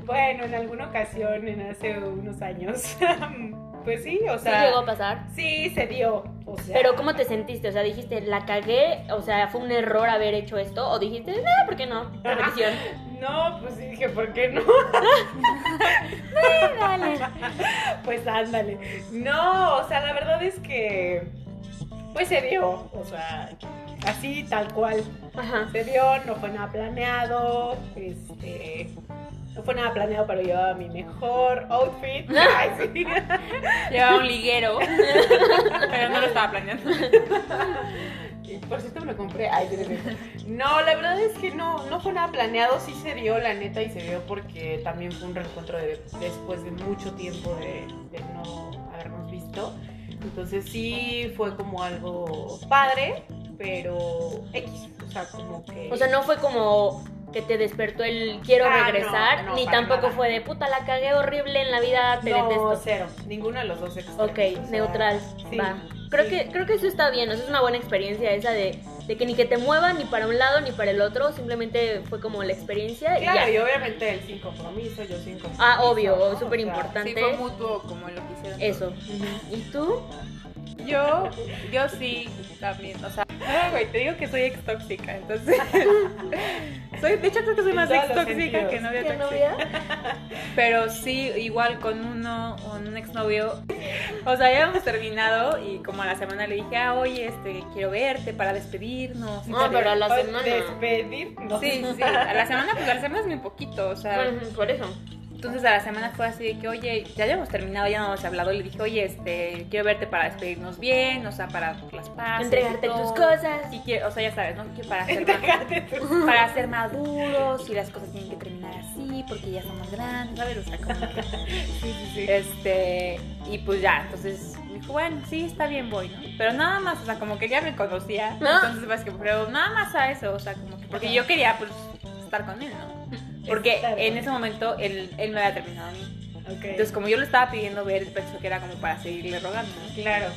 bueno, en alguna ocasión, en hace unos años, pues sí, o ¿Sí sea, llegó a pasar? sí se dio. O sea, Pero ¿cómo te sentiste? O sea, dijiste, la cagué, o sea, fue un error haber hecho esto, o dijiste, nada, ¿por qué no? Repetición. No, pues sí dije, ¿por qué no? Pues ándale. No, o sea, la verdad es que pues se dio, o sea, así tal cual. Ajá. Se dio, no fue nada planeado, este no fue nada planeado, pero llevaba mi mejor outfit. Ay, sí. Llevaba un liguero. pero no lo estaba planeando. Y Por cierto me lo compré. Ay. No, la verdad es que no, no fue nada planeado, sí se dio, la neta, y se dio porque también fue un reencuentro de- después de mucho tiempo de, de no habernos visto. Entonces sí fue como algo padre, pero X, o sea, como que... O sea, no fue como que te despertó el quiero Ah, regresar, no, no, ni tampoco nada. fue de puta la cagué horrible en la vida, te no, detesto. cero, ninguno de los dos extremos, Ok, o sea, neutral, sí, va. Creo sí. que creo que eso está bien, o sea, es una buena experiencia esa de de que ni que te muevan ni para un lado ni para el otro, simplemente fue como la experiencia y Claro, ya. y obviamente él sin compromiso, yo sin compromiso. Ah, obvio, ¿no? súper O sea, importante. Sí, fue mutuo como lo que hicieron. Eso. ¿Y tú? Yo, yo sí, también, o sea, no, güey, te digo que soy ex tóxica, entonces, soy, de hecho creo que soy más ex tóxica que novia ¿Qué tóxica. novia? Pero sí, igual con uno, con un exnovio, o sea, ya habíamos terminado y como a la semana le dije, ah, oye, este, quiero verte para despedirnos. y No, tal. pero a la semana. Despedirnos. Sí, sí, a la semana, pues a la semana es muy poquito, o sea, Bueno, por eso. Entonces a la semana fue así de que, oye, ya habíamos terminado, ya no habíamos hablado, y le dije, oye, este, quiero verte para despedirnos bien, o sea, para las paces. Entregarte y tus cosas. Y quiero, o sea, ya sabes, ¿no? Que para ser, tus- para ser maduros y las cosas tienen que terminar así porque ya somos grandes, ¿sabes? O sea, como que... Sí, sí, sí. Este, y pues ya, entonces me dijo, bueno, sí, está bien, voy, ¿no? Pero nada más, o sea, como que ya me conocía, entonces pues que, pero nada más a eso, o sea, como que, porque yo quería, pues, estar con él, ¿no? Porque en ese momento él, él me había terminado a mí. Ok. Entonces, como yo lo estaba pidiendo ver, él pensó que era como para seguirle rogando, claro.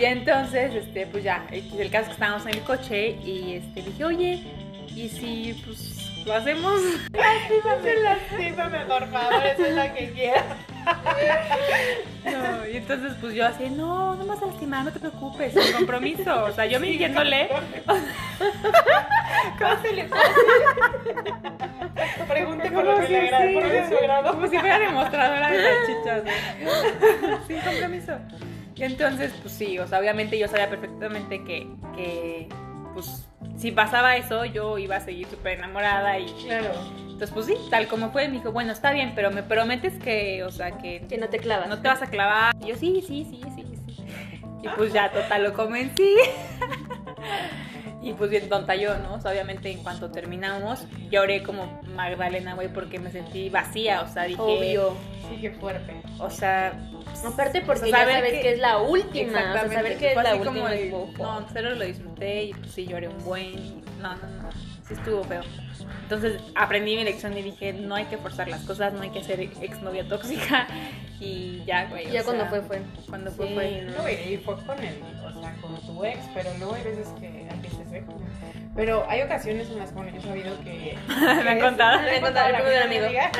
Y entonces, este, pues ya, el el caso es que estábamos en el coche y este, dije, oye, ¿y si, pues, lo hacemos? Lastímame, por favor, esa es la que quiero. No, y entonces pues yo así, no, no me vas a lastimar, no te preocupes, sin compromiso. O sea, yo mintiéndole. ¿Cómo se le puede Pregunte por lo ¿Cómo que le agrada, por lo su. Como si fuera demostradora de salchichas. ¿no? Sin compromiso. Y entonces, pues sí, o sea, obviamente yo sabía perfectamente que, que pues, si pasaba eso, yo iba a seguir súper enamorada y... Claro. Entonces, pues sí, tal como fue, me dijo, bueno, está bien, pero me prometes que, o sea, que Que no te clavas. no te vas a clavar. Y yo, sí, sí, sí, sí, sí. Y pues ya, total, lo convencí. Y pues bien tonta yo, ¿no? O sea, obviamente en cuanto terminamos, lloré como Magdalena, güey, porque me sentí vacía, o sea, dije... Obvio. Sí, qué fuerte. O sea... Aparte porque o sea, ya saber sabes que, es la última. O sea, saber que es la como última. bofo. No, cero lo disfruté y pues sí lloré un buen. No, no, no. Sí estuvo feo. Entonces aprendí mi lección y dije, no hay que forzar las cosas, no hay que ser exnovia tóxica. Y ya, güey. o Ya cuando sea, fue, fue. Cuando fue, Sí, fue. no. No, y fue con el, o sea, con tu ex, pero luego hay veces que Pero hay ocasiones en las que, bueno, yo he sabido que... Me han contado. Me han contado, el de amigo. amiga,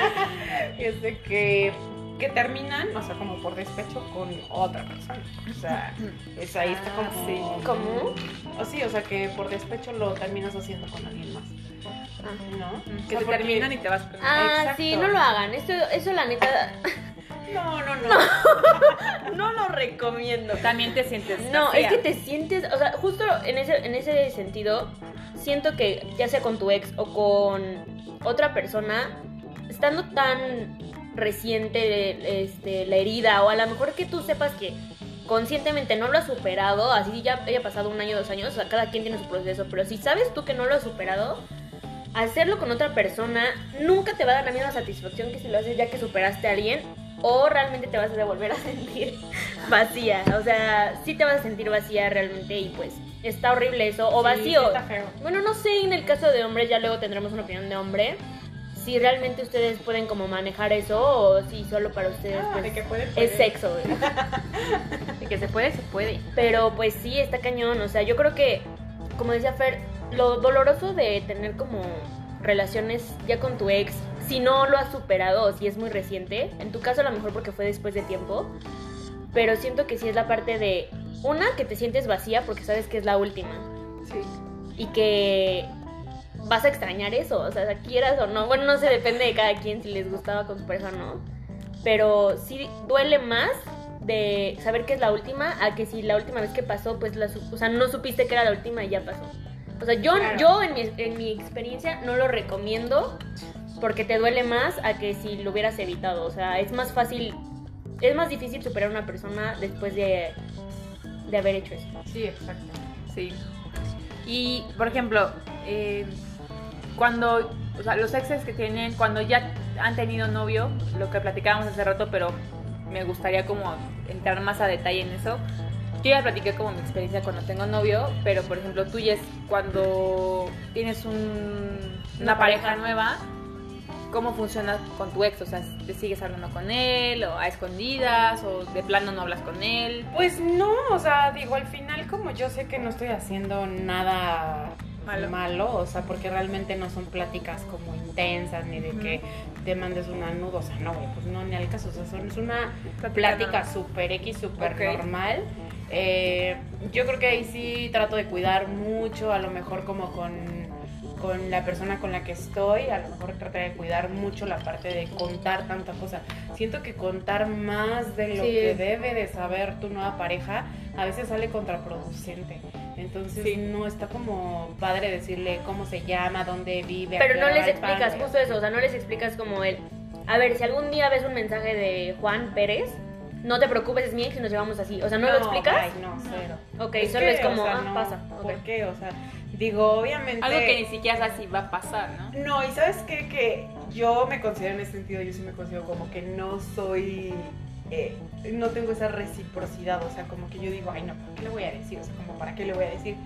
Este, que, que terminan, o sea, como por despecho con otra persona. O sea, es ahí está como... Ah, sí. ¿Cómo? O sí, o sea, que por despecho lo terminas haciendo con alguien más, ¿no? Que O sea, se porque- terminan y te vas con Ah, Exacto. sí, no lo hagan. Esto, eso la neta No, no, no. no lo recomiendo. También te sientes No, es que te sientes, o sea, justo en ese, en ese sentido, siento que ya sea con tu ex o con otra persona, estando tan reciente este, la herida, o a lo mejor que tú sepas que conscientemente no lo has superado, así ya haya pasado un año, dos años, o sea, cada quien tiene su proceso, pero si sabes tú que no lo has superado, hacerlo con otra persona nunca te va a dar la misma satisfacción que si lo haces ya que superaste a alguien o realmente te vas a volver a sentir vacía. O sea, sí te vas a sentir vacía realmente y pues está horrible eso. O vacío. sí está feo. Bueno, no sé, en el caso de hombres ya luego tendremos una opinión de hombre. Si realmente ustedes pueden como manejar eso o si solo para ustedes Ah, pues, de que puede, es sexo. De que se puede, se puede. Pero pues sí, está cañón. O sea, yo creo que, como decía Fer, lo doloroso de tener como relaciones ya con tu ex, si no lo has superado o si es muy reciente, en tu caso a lo mejor porque fue después de tiempo, pero siento que sí es la parte de, una, que te sientes vacía porque sabes que es la última Sí. y que vas a extrañar eso, o sea, quieras o no, bueno, no sé, depende de cada quien si les gustaba con su pareja o no, pero sí duele más de saber que es la última a que si la última vez que pasó, pues la, o sea, no supiste que era la última y ya pasó. O sea, yo, Claro. yo en, mi, en mi experiencia no lo recomiendo porque te duele más a que si lo hubieras evitado, o sea, es más fácil, es más difícil superar a una persona después de, de haber hecho eso. Sí, exacto. Sí. Y, por ejemplo, eh, cuando, o sea, los exes que tienen, cuando ya han tenido novio, lo que platicábamos hace rato, pero me gustaría como entrar más a detalle en eso. Yo ya platiqué como mi experiencia cuando tengo novio, pero por ejemplo, tú, Jess, cuando tienes un- una, Una pareja, pareja. nueva, cómo funciona con tu ex, o sea, ¿te sigues hablando con él o a escondidas o de plano no hablas con él? Pues no, o sea, digo, al final como yo sé que no estoy haciendo nada Malo. malo, o sea, porque realmente no son pláticas como intensas ni de que te mandes una nudo, o sea, no, güey, pues no, ni al caso, o sea, son, es una plática súper X, súper Ok. normal. Eh, yo creo que ahí sí trato de cuidar mucho, a lo mejor como con, con la persona con la que estoy, a lo mejor trato de cuidar mucho la parte de contar tanta cosa. Siento que contar más de lo Sí. que debe de saber tu nueva pareja a veces sale contraproducente. Entonces Sí. no está como padre decirle cómo se llama, dónde vive. a Pero no les explicas justo eso, o sea, no les explicas como el... A ver, si algún día ves un mensaje de Juan Pérez, no te preocupes, es mi ex y nos llevamos así. O sea, ¿no, lo explicas? Ay, no, cero. Ok, solo es como, o sea, ah, no, pasa. ¿Por qué? O sea, digo, obviamente. Algo que ni siquiera sabes si va a pasar, ¿no? No, y sabes qué? Que yo me considero en ese sentido, yo sí me considero como que no soy. eh, no tengo esa reciprocidad, o sea, como que yo digo, ay, no, ¿para qué le voy a decir? O sea, como, ¿para qué le voy a decir?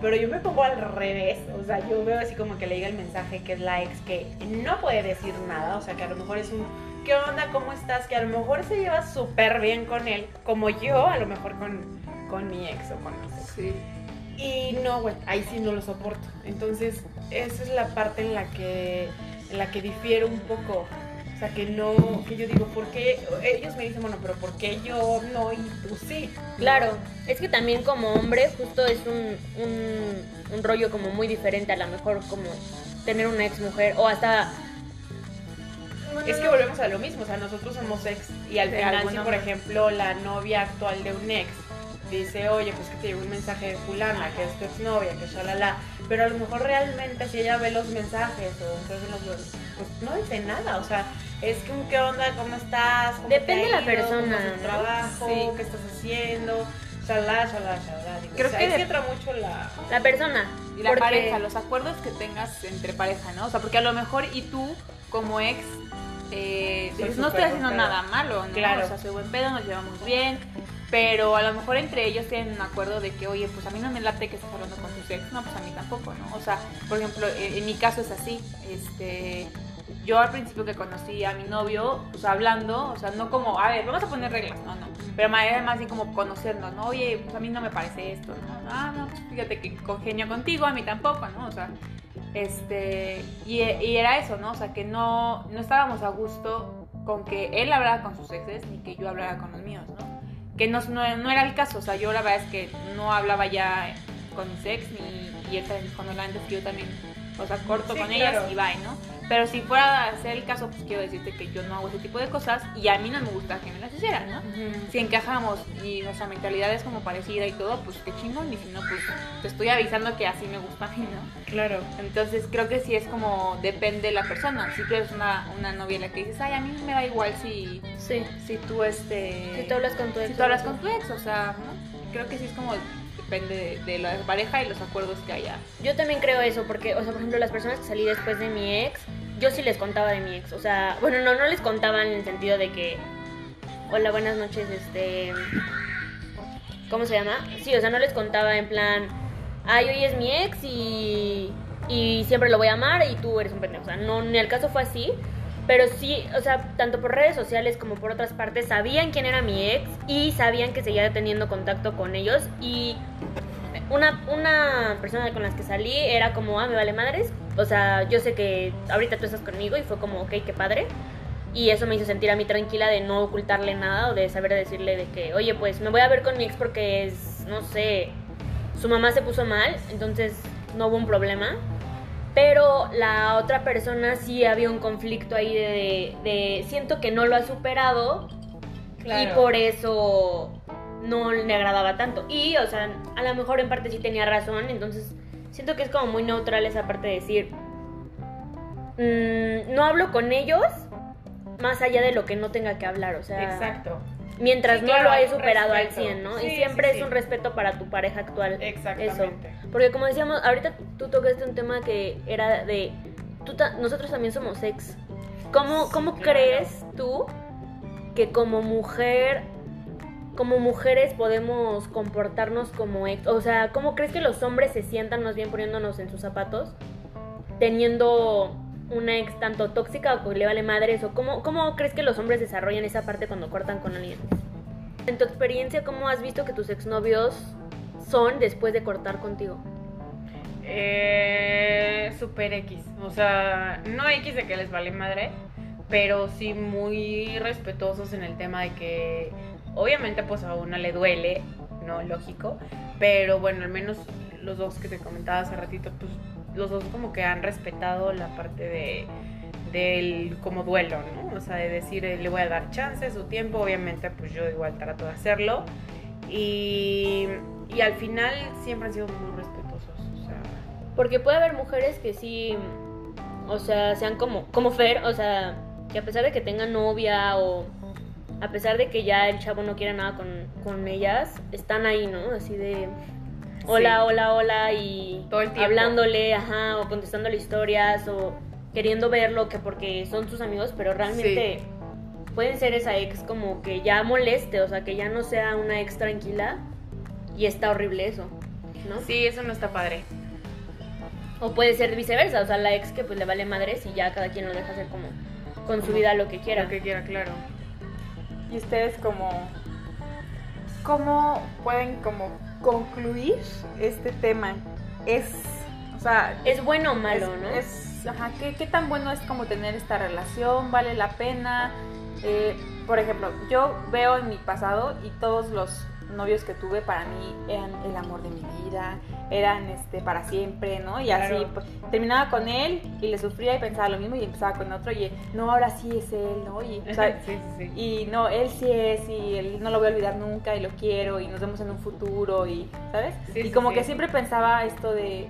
Pero yo me pongo al revés, o sea, yo veo así como que le diga el mensaje que es la ex que no puede decir nada, o sea, que a lo mejor es un, ¿qué onda? ¿Cómo estás? Que a lo mejor se lleva súper bien con él, como yo, a lo mejor con, con mi ex o con mi ex. Sí. Y no, güey, ahí sí no lo soporto. Entonces, esa es la parte en la que, en la que difiero un poco. O sea, que no, que yo digo, ¿por qué? Ellos me dicen, bueno, pero ¿por qué yo no y tú sí? Claro, es que también como hombre justo es un, un, un rollo como muy diferente a lo mejor como tener una ex mujer o hasta... Es que volvemos a lo mismo, o sea, nosotros somos ex y al final si por ejemplo la novia actual de un ex dice, oye, pues que te llegó un mensaje de fulana, que es tu exnovia, que shalala, pero a lo mejor realmente si ella ve los mensajes o entonces los, pues no dice nada, o sea, es que un qué onda, cómo estás, ¿Cómo te Depende de la persona, ¿Cómo es tu trabajo, Sí. qué estás haciendo, shalala, shalala, shalala, digo, Creo o sea, que ahí de- entra mucho la... La persona. Y la porque- pareja, los acuerdos que tengas entre pareja, ¿no? O sea, porque a lo mejor y tú, como ex, eh, dices, no estoy haciendo buen pedo". nada malo, ¿no? Claro. O sea, soy buen pedo, nos llevamos bien, pero a lo mejor entre ellos tienen un acuerdo de que, oye, pues a mí no me late que estés hablando con tus ex, no, pues a mí tampoco, ¿no? O sea, por ejemplo, en, en mi caso es así, este... Yo al principio que conocí a mi novio, pues hablando, o sea, no como, a ver, vamos a poner reglas, no, no. Pero más más así como conocernos, ¿no? Oye, pues a mí no me parece esto, ¿no? Ah, no, pues fíjate que congenio contigo, a mí tampoco, ¿no? O sea, este, y, y era eso, ¿no? O sea, que no, no estábamos a gusto con que él hablara con sus exes ni que yo hablara con los míos, ¿no? Que no, no, no era el caso, o sea, yo la verdad es que no hablaba ya con mis ex ni, y él también cuando la antes que yo también, o sea, corto Sí, con claro. ellas y bye, ¿no? Pero si fuera a ser el caso, pues quiero decirte que yo no hago ese tipo de cosas y a mí no me gusta que me las hicieran, ¿no? si encajamos y nuestra mentalidad es como parecida y todo, pues qué chingón. Y si no, pues te estoy avisando que así me gusta a mí, ¿no? Claro. Entonces creo que sí es como depende de la persona. Si tú eres una, una novia en la que dices, ay, a mí me da igual si, Sí. si tú este. Si tú hablas con tu ex. si tú hablas con tu ex, o sea, ¿no? creo que sí es como depende de, de la pareja y los acuerdos que haya. Yo también creo eso, porque, o sea, por ejemplo, las personas que salí después de mi ex, yo sí les contaba de mi ex. O sea, bueno, no, no les contaba en el sentido de que, hola, buenas noches, este... ¿Cómo se llama? Sí, o sea, no les contaba en plan, ay, hoy es mi ex y, y siempre lo voy a amar y tú eres un pendejo. O sea, no, ni el caso fue así. Pero sí, o sea, tanto por redes sociales como por otras partes, sabían quién era mi ex y sabían que seguía teniendo contacto con ellos. Y una, una persona con las que salí era como, ah, me vale madres. O sea, yo sé que ahorita tú estás conmigo y fue como, ok, qué padre. Y eso me hizo sentir a mí tranquila de no ocultarle nada o de saber decirle de que, oye, pues me voy a ver con mi ex porque es, no sé, su mamá se puso mal, entonces no hubo un problema. Pero la otra persona sí había un conflicto ahí de, de siento que no lo ha superado y por eso no le agradaba tanto. Y, o sea, a lo mejor en parte sí tenía razón, entonces siento que es como muy neutral esa parte de decir, mm, no hablo con ellos más allá de lo que no tenga que hablar, o sea, Exacto. mientras Sí, no claro, lo hay hayas superado al respeto. 100, ¿no? Sí, y siempre sí. es un respeto para tu pareja actual. Exactamente. Eso. Porque como decíamos, ahorita tú tocaste un tema que era de, tú ta- nosotros también somos ex. ¿Cómo, cómo claro. crees tú que como mujer, como mujeres podemos comportarnos como ex? O sea, ¿cómo crees que los hombres se sientan más bien poniéndonos en sus zapatos, teniendo una ex tanto tóxica o que le vale madres? ¿O cómo, cómo crees que los hombres desarrollan esa parte cuando cortan con alguien? En tu experiencia, ¿cómo has visto que tus exnovios son después de cortar contigo? Eh, super X. O sea, no X de que les vale madre, pero sí muy respetuosos en el tema de que obviamente pues a una le duele, no lógico, pero bueno, al menos los dos que te comentaba hace ratito, pues los dos como que han respetado la parte de del como duelo, ¿no? O sea, de decir, eh, le voy a dar chance, su tiempo, obviamente pues yo igual trato de hacerlo. Y, y al final siempre han sido muy respetuosos. O sea, Porque puede haber mujeres que sí, o sea, sean como, como Fer, o sea, que a pesar de que tengan novia o a pesar de que ya el chavo no quiera nada con, con ellas, están ahí, ¿no? Así de hola, Sí. hola, hola y Todo el hablándole, ajá, o contestándole historias o queriendo verlo que porque son sus amigos, pero realmente pueden ser esa ex como que ya moleste, o sea, que ya no sea una ex tranquila y está horrible eso, ¿no? sí, eso no está padre. O puede ser viceversa, o sea, la ex que pues le vale madres y ya cada quien lo deja hacer como con su vida lo que quiera. Lo que quiera, claro. Y ustedes como cómo pueden como concluir este tema. Es, o sea, Es bueno o malo, es, ¿no? es- ajá, ¿qué, qué tan bueno es como tener esta relación? ¿Vale la pena? Eh, por ejemplo, yo veo en mi pasado y todos los novios que tuve para mí eran el amor de mi vida, eran este para siempre, ¿no? Y así pues, terminaba con él y le sufría y pensaba lo mismo y empezaba con otro y no, ahora sí es él, ¿no? Y, o sea, sí, sí, sí. y no, él sí es y él no lo voy a olvidar nunca y lo quiero y nos vemos en un futuro y, ¿sabes? Y como que siempre pensaba esto de,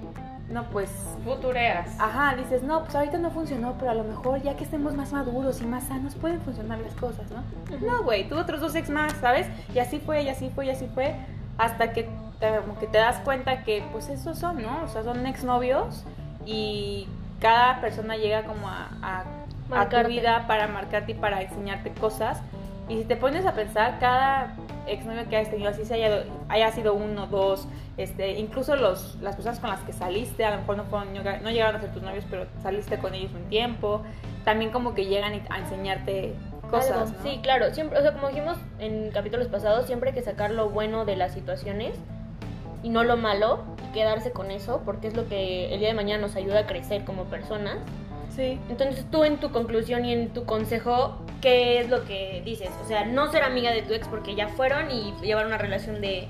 no, pues, Futureas. ajá, dices, no, pues ahorita no funcionó, pero a lo mejor ya que estemos más maduros y más sanos pueden funcionar las cosas, ¿no? No, güey, tuve otros dos ex más, ¿sabes? Y así fue, y así fue, y así fue, hasta que te, como que te das cuenta que, pues, esos son, ¿no? O sea, son exnovios y cada persona llega como a, a, a tu vida para marcarte y para enseñarte cosas. Y si te pones a pensar, cada exnovio que hayas tenido, así se haya, haya sido uno, dos, este, incluso los, las personas con las que saliste, a lo mejor no, fueron, no llegaron a ser tus novios, pero saliste con ellos un tiempo, también como que llegan a enseñarte cosas. Sí, claro, siempre, o sea, como dijimos en capítulos pasados, siempre hay que sacar lo bueno de las situaciones y no lo malo, y quedarse con eso, porque es lo que el día de mañana nos ayuda a crecer como personas. Sí. Entonces tú en tu conclusión y en tu consejo, ¿qué es lo que dices? O sea, no ser amiga de tu ex porque ya fueron y llevar una relación de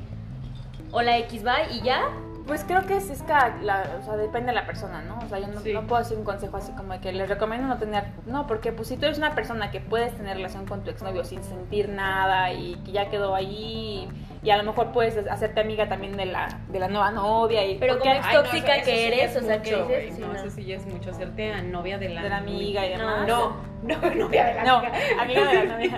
hola X bye y ya. Pues creo que es, es cada, la, o sea, depende de la persona, ¿no? O sea, yo no, Sí. no puedo decir un consejo así como de que les recomiendo no tener, no, porque pues si tú eres una persona que puedes tener relación con tu exnovio sin sentir nada y que ya quedó ahí y a lo mejor puedes hacerte amiga también de la, de la nueva novia y Pero como no, tóxica eso- que eso sí eres, es o sea, que dices, sí, no, no. eso sí ya es mucho, hacerte a novia de la, de la amiga y No. demás. No, no, novia de la No, amiga. amiga de la novia.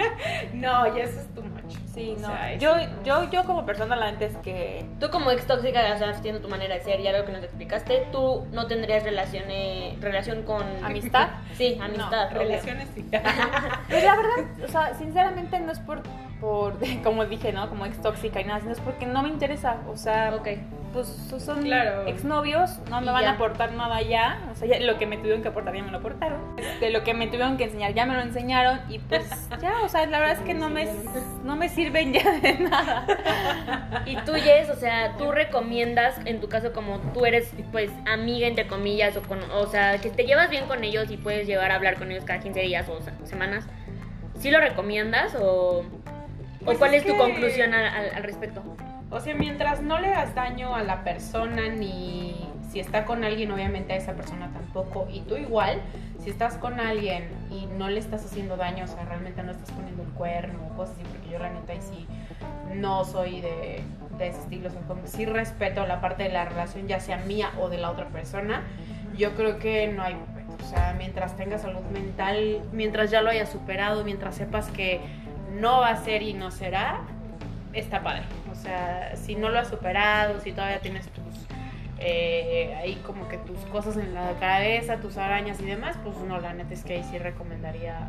No, ya eso es too Sí, O no. sea, yo, yo, yo como persona la neta es que Tú como ex tóxica, o sea, entiendo tu manera de ser y algo que nos explicaste, tú no tendrías relación, eh, relación con... amistad. Sí, amistad. obvio. Relaciones sí. Pues la verdad, o sea, sinceramente no es por, por, como dije, ¿no? Como ex tóxica y nada, sino es porque no me interesa. O sea, Ok. Pues son Claro. exnovios, no me van ya. a aportar nada ya. O sea, ya lo que me tuvieron que aportar ya me lo aportaron. De lo que me tuvieron que enseñar ya me lo enseñaron. Y pues ya, o sea, la verdad es que no me, no me sirven ya de nada. Y tú, Jess, o sea, tú recomiendas, en tu caso, como tú eres, pues, amiga, entre comillas, o, con, o sea, que te llevas bien con ellos y puedes llegar a hablar con ellos cada 15 días o se- semanas, ¿sí lo recomiendas o, Pues o cuál es es, tu que- conclusión al, al- al respecto? O sea, mientras no le hagas daño a la persona, ni si está con alguien, obviamente a esa persona tampoco. Y tú igual, si estás con alguien y no le estás haciendo daño, o sea, realmente no estás poniendo el cuerno o cosas así, porque yo la neta y sí no soy de, de ese estilo. O sea, como sí respeto la parte de la relación, ya sea mía o de la otra persona. Yo creo que no hay o sea, mientras tengas salud mental, mientras ya lo hayas superado, mientras sepas que no va a ser y no será, está padre. O sea, si no lo has superado, si todavía tienes tus eh, ahí como que tus cosas en la cabeza, tus arañas y demás, pues no, la neta es que ahí sí recomendaría.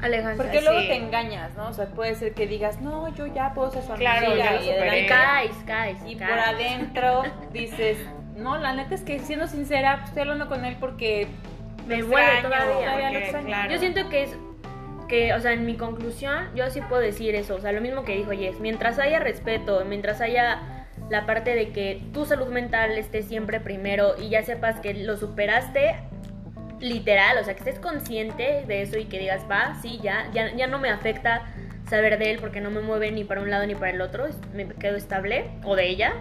Alejanza. Porque Sí. luego te engañas, ¿no? O sea, puede ser que digas, no, yo ya puedo ser su Claro, amiga", ya lo y superé. Y caes, caes. Y caes. por adentro dices, no, la neta es que siendo sincera, pues, estoy hablando con él porque me extraño, todavía. Todavía porque, claro. Yo siento que es o sea, en mi conclusión, yo sí puedo decir eso, o sea, lo mismo que dijo Jess, mientras haya respeto, mientras haya la parte de que tu salud mental esté siempre primero y ya sepas que lo superaste literal, o sea, que estés consciente de eso y que digas, va, sí, ya, ya, ya no me afecta saber de él porque no me mueve ni para un lado ni para el otro, me quedo estable, o de ella.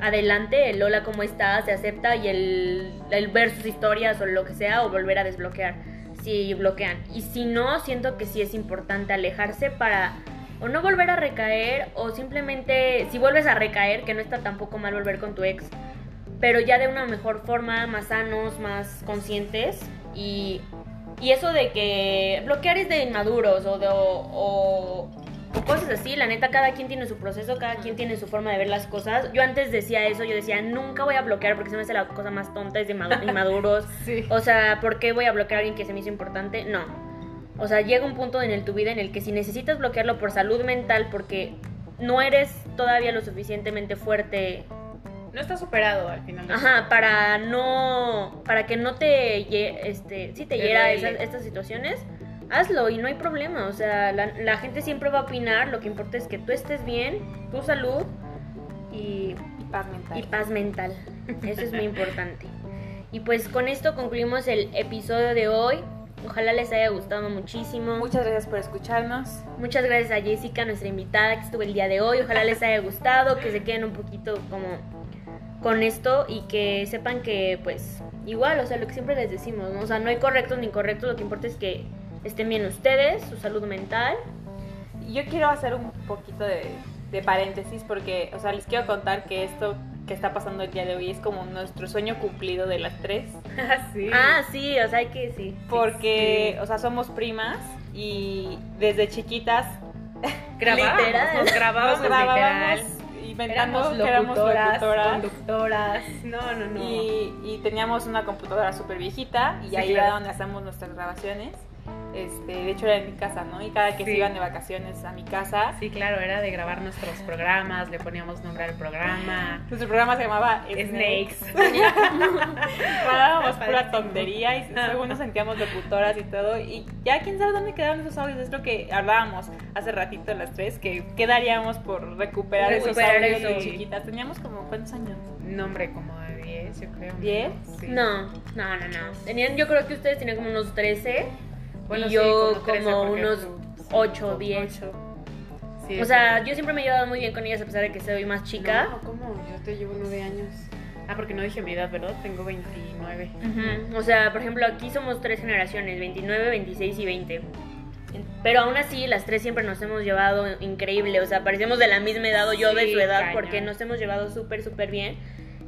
Adelante, el hola, ¿cómo estás? Se acepta y el ver sus historias o lo que sea o volver a desbloquear si bloquean. Y si no, siento que sí es importante alejarse para o no volver a recaer o simplemente si vuelves a recaer, que no está tampoco mal volver con tu ex, pero ya de una mejor forma, más sanos, más conscientes y, y eso de que bloquear es de inmaduros o de o, o- o cosas así, la neta cada quien tiene su proceso, cada quien tiene su forma de ver las cosas. Yo antes decía eso, yo decía, nunca voy a bloquear porque se me hace la cosa más tonta, es de inmadu- inmaduros. Sí. O sea, ¿por qué voy a bloquear a alguien que se me hizo importante? No. O sea, llega un punto en el, tu vida en el que si necesitas bloquearlo por salud mental, porque no eres todavía lo suficientemente fuerte, No está superado al final. de ajá, para no, para que no te, este, sí te hiera esas- estas situaciones, hazlo y no hay problema. O sea, la, la gente siempre va a opinar, lo que importa es que tú estés bien, tu salud y Y paz mental. y paz mental. Eso es muy importante. Y pues con esto concluimos el episodio de hoy. Ojalá les haya gustado muchísimo. Muchas gracias por escucharnos. Muchas gracias a Jessica, nuestra invitada que estuvo el día de hoy. Ojalá les haya gustado, que se queden un poquito como con esto y que sepan que pues igual, o sea, lo que siempre les decimos, ¿no? O sea, no hay correctos ni incorrectos, lo que importa es que estén bien ustedes, su salud mental. Yo quiero hacer un poquito de, de paréntesis porque, o sea, les quiero contar que esto que está pasando el día de hoy es como nuestro sueño cumplido de las tres. sí. Ah, sí, o sea, hay que sí. Porque, Sí. o sea, somos primas y desde chiquitas grabábamos, literal. nos grabábamos, nos grabábamos literal. inventando Éramos que éramos locutoras, locutoras. conductoras. No, no, no. Y, y teníamos una computadora súper viejita y Sí, ahí claro. era donde hacemos nuestras grabaciones. Este, de hecho era en mi casa, ¿no? Y cada que se Sí. iban de vacaciones a mi casa, Sí, claro, era de grabar nuestros programas, le poníamos nombre al programa. nuestro programa se llamaba Snakes. Hablábamos pura tontería y según nos sentíamos locutoras y todo. Y ya quién sabe dónde quedaron esos audios. Es lo que hablábamos hace ratito las tres, que quedaríamos por recuperar, Recuperar esos audios de chiquitas. Teníamos como cuántos años. Nombre como de 10, yo creo. ¿Diez? Sí. No, no, no, no. Tenían, yo creo que ustedes tenían como unos 13 Bueno, y sí, yo como 13 como porque unos tú- 8, 10. Ocho. Sí, O sea, yo siempre me he llevado muy bien con ellas a pesar de que soy más chica. No, ¿cómo? Yo te llevo 9 años. Ah, porque no dije mi edad, ¿verdad? Tengo 29. Ujú. O sea, por ejemplo, aquí somos tres generaciones, 29, 26 y 20. Pero aún así, las tres siempre nos hemos llevado increíble. O sea, parecemos de la misma edad o yo de su edad porque nos hemos llevado súper, súper bien.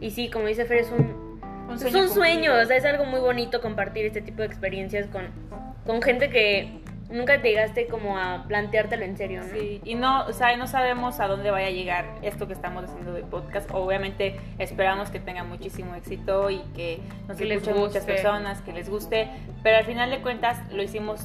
Y sí, como dice Fer, es un, Un es un sueño. O sea, es algo muy bonito compartir este tipo de experiencias con, con gente que nunca te llegaste como a planteártelo en serio, ¿no? Sí, y no, o sea, no sabemos a dónde vaya a llegar esto que estamos haciendo de podcast. Obviamente esperamos que tenga muchísimo éxito y que nos Que escuchen muchas personas, que les guste, pero al final de cuentas lo hicimos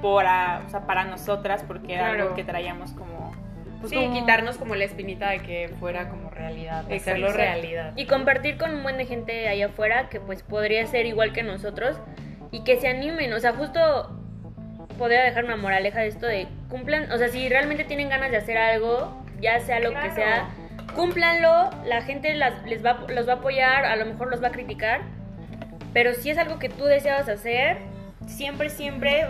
por, a- o sea, para nosotras porque era Claro. algo que traíamos como... pues, sí, como- quitarnos como la espinita de que fuera como realidad, de Exacto. hacerlo realidad. Y compartir con un buen de gente allá afuera que pues podría ser igual que nosotros y que se animen, o sea, justo podría dejar una moraleja de esto de cumplan, o sea, si realmente tienen ganas de hacer algo, ya sea lo que sea, cúmplanlo, la gente las, les va, los va a apoyar, a lo mejor los va a criticar, pero si es algo que tú deseas hacer, siempre, siempre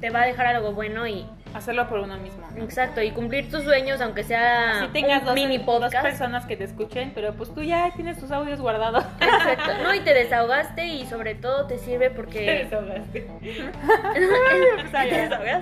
te va a dejar algo bueno y Hacerlo por uno mismo. ¿no? exacto, y cumplir tus sueños, aunque sea Si tengas un dos, mini dos podcast. personas que te escuchen, pero pues tú ya tienes tus audios guardados. Exacto, no, y te desahogaste y sobre todo te sirve porque... O sea, ya sabes.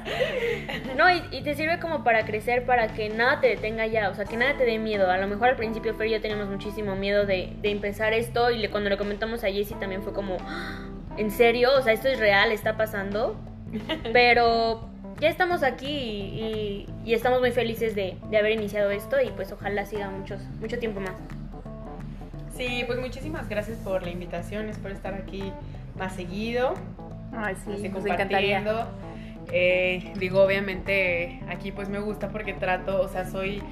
No, y, y te sirve como para crecer, para que nada te detenga ya, o sea, que nada te dé miedo. A lo mejor al principio Fer y yo teníamos muchísimo miedo de, de empezar esto y le- cuando le comentamos a Jessie también fue como, "Ah, ¿en serio? O sea, esto es real, está pasando. Pero ya estamos aquí y, y- y estamos muy felices de, de haber iniciado esto y pues ojalá siga muchos, mucho tiempo más. Sí, pues muchísimas gracias por la invitación, es por estar aquí más seguido, Ay, sí, así nos encantaría. Eh, digo, obviamente aquí pues me gusta porque trato, o sea, soy,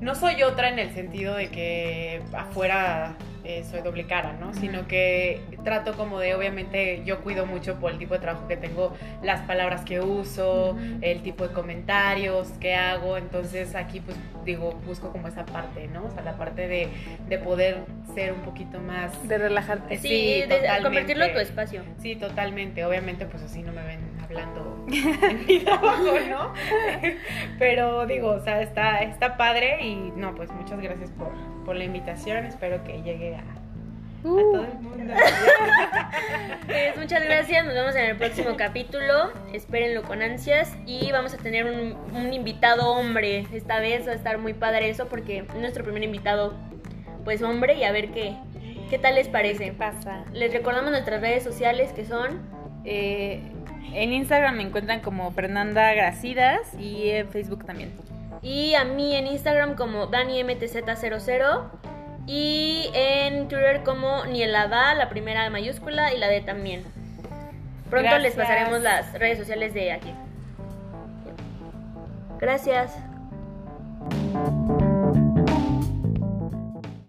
no soy otra en el sentido de que afuera eh, soy doble cara, ¿no? Sino que trato como de, obviamente, yo cuido mucho por el tipo de trabajo que tengo, las palabras que uso, el tipo de comentarios que hago, entonces aquí pues digo, busco como esa parte, ¿no? O sea, la parte de, de poder ser un poquito más... De relajarte. Sí, de convertirlo en tu espacio. Sí, totalmente, obviamente pues así no me ven hablando en mi trabajo, ¿no? Pero digo, o sea, está, está padre y no, pues muchas gracias por, por la invitación, espero que llegue a, Uh. todo el mundo. pues muchas gracias, nos vemos en el próximo capítulo, espérenlo con ansias y vamos a tener un, un, invitado hombre, esta vez va a estar muy padre eso porque nuestro primer invitado pues hombre y a ver qué, qué tal les parece. ¿Qué pasa? Les recordamos nuestras redes sociales que son... Eh, en Instagram me encuentran como Fernanda Gracidas y en Facebook también. Y a mí en Instagram como DaniMTZ00 y en Twitter como Nielada, la primera mayúscula y la D también. Pronto les pasaremos las redes sociales de aquí. Gracias.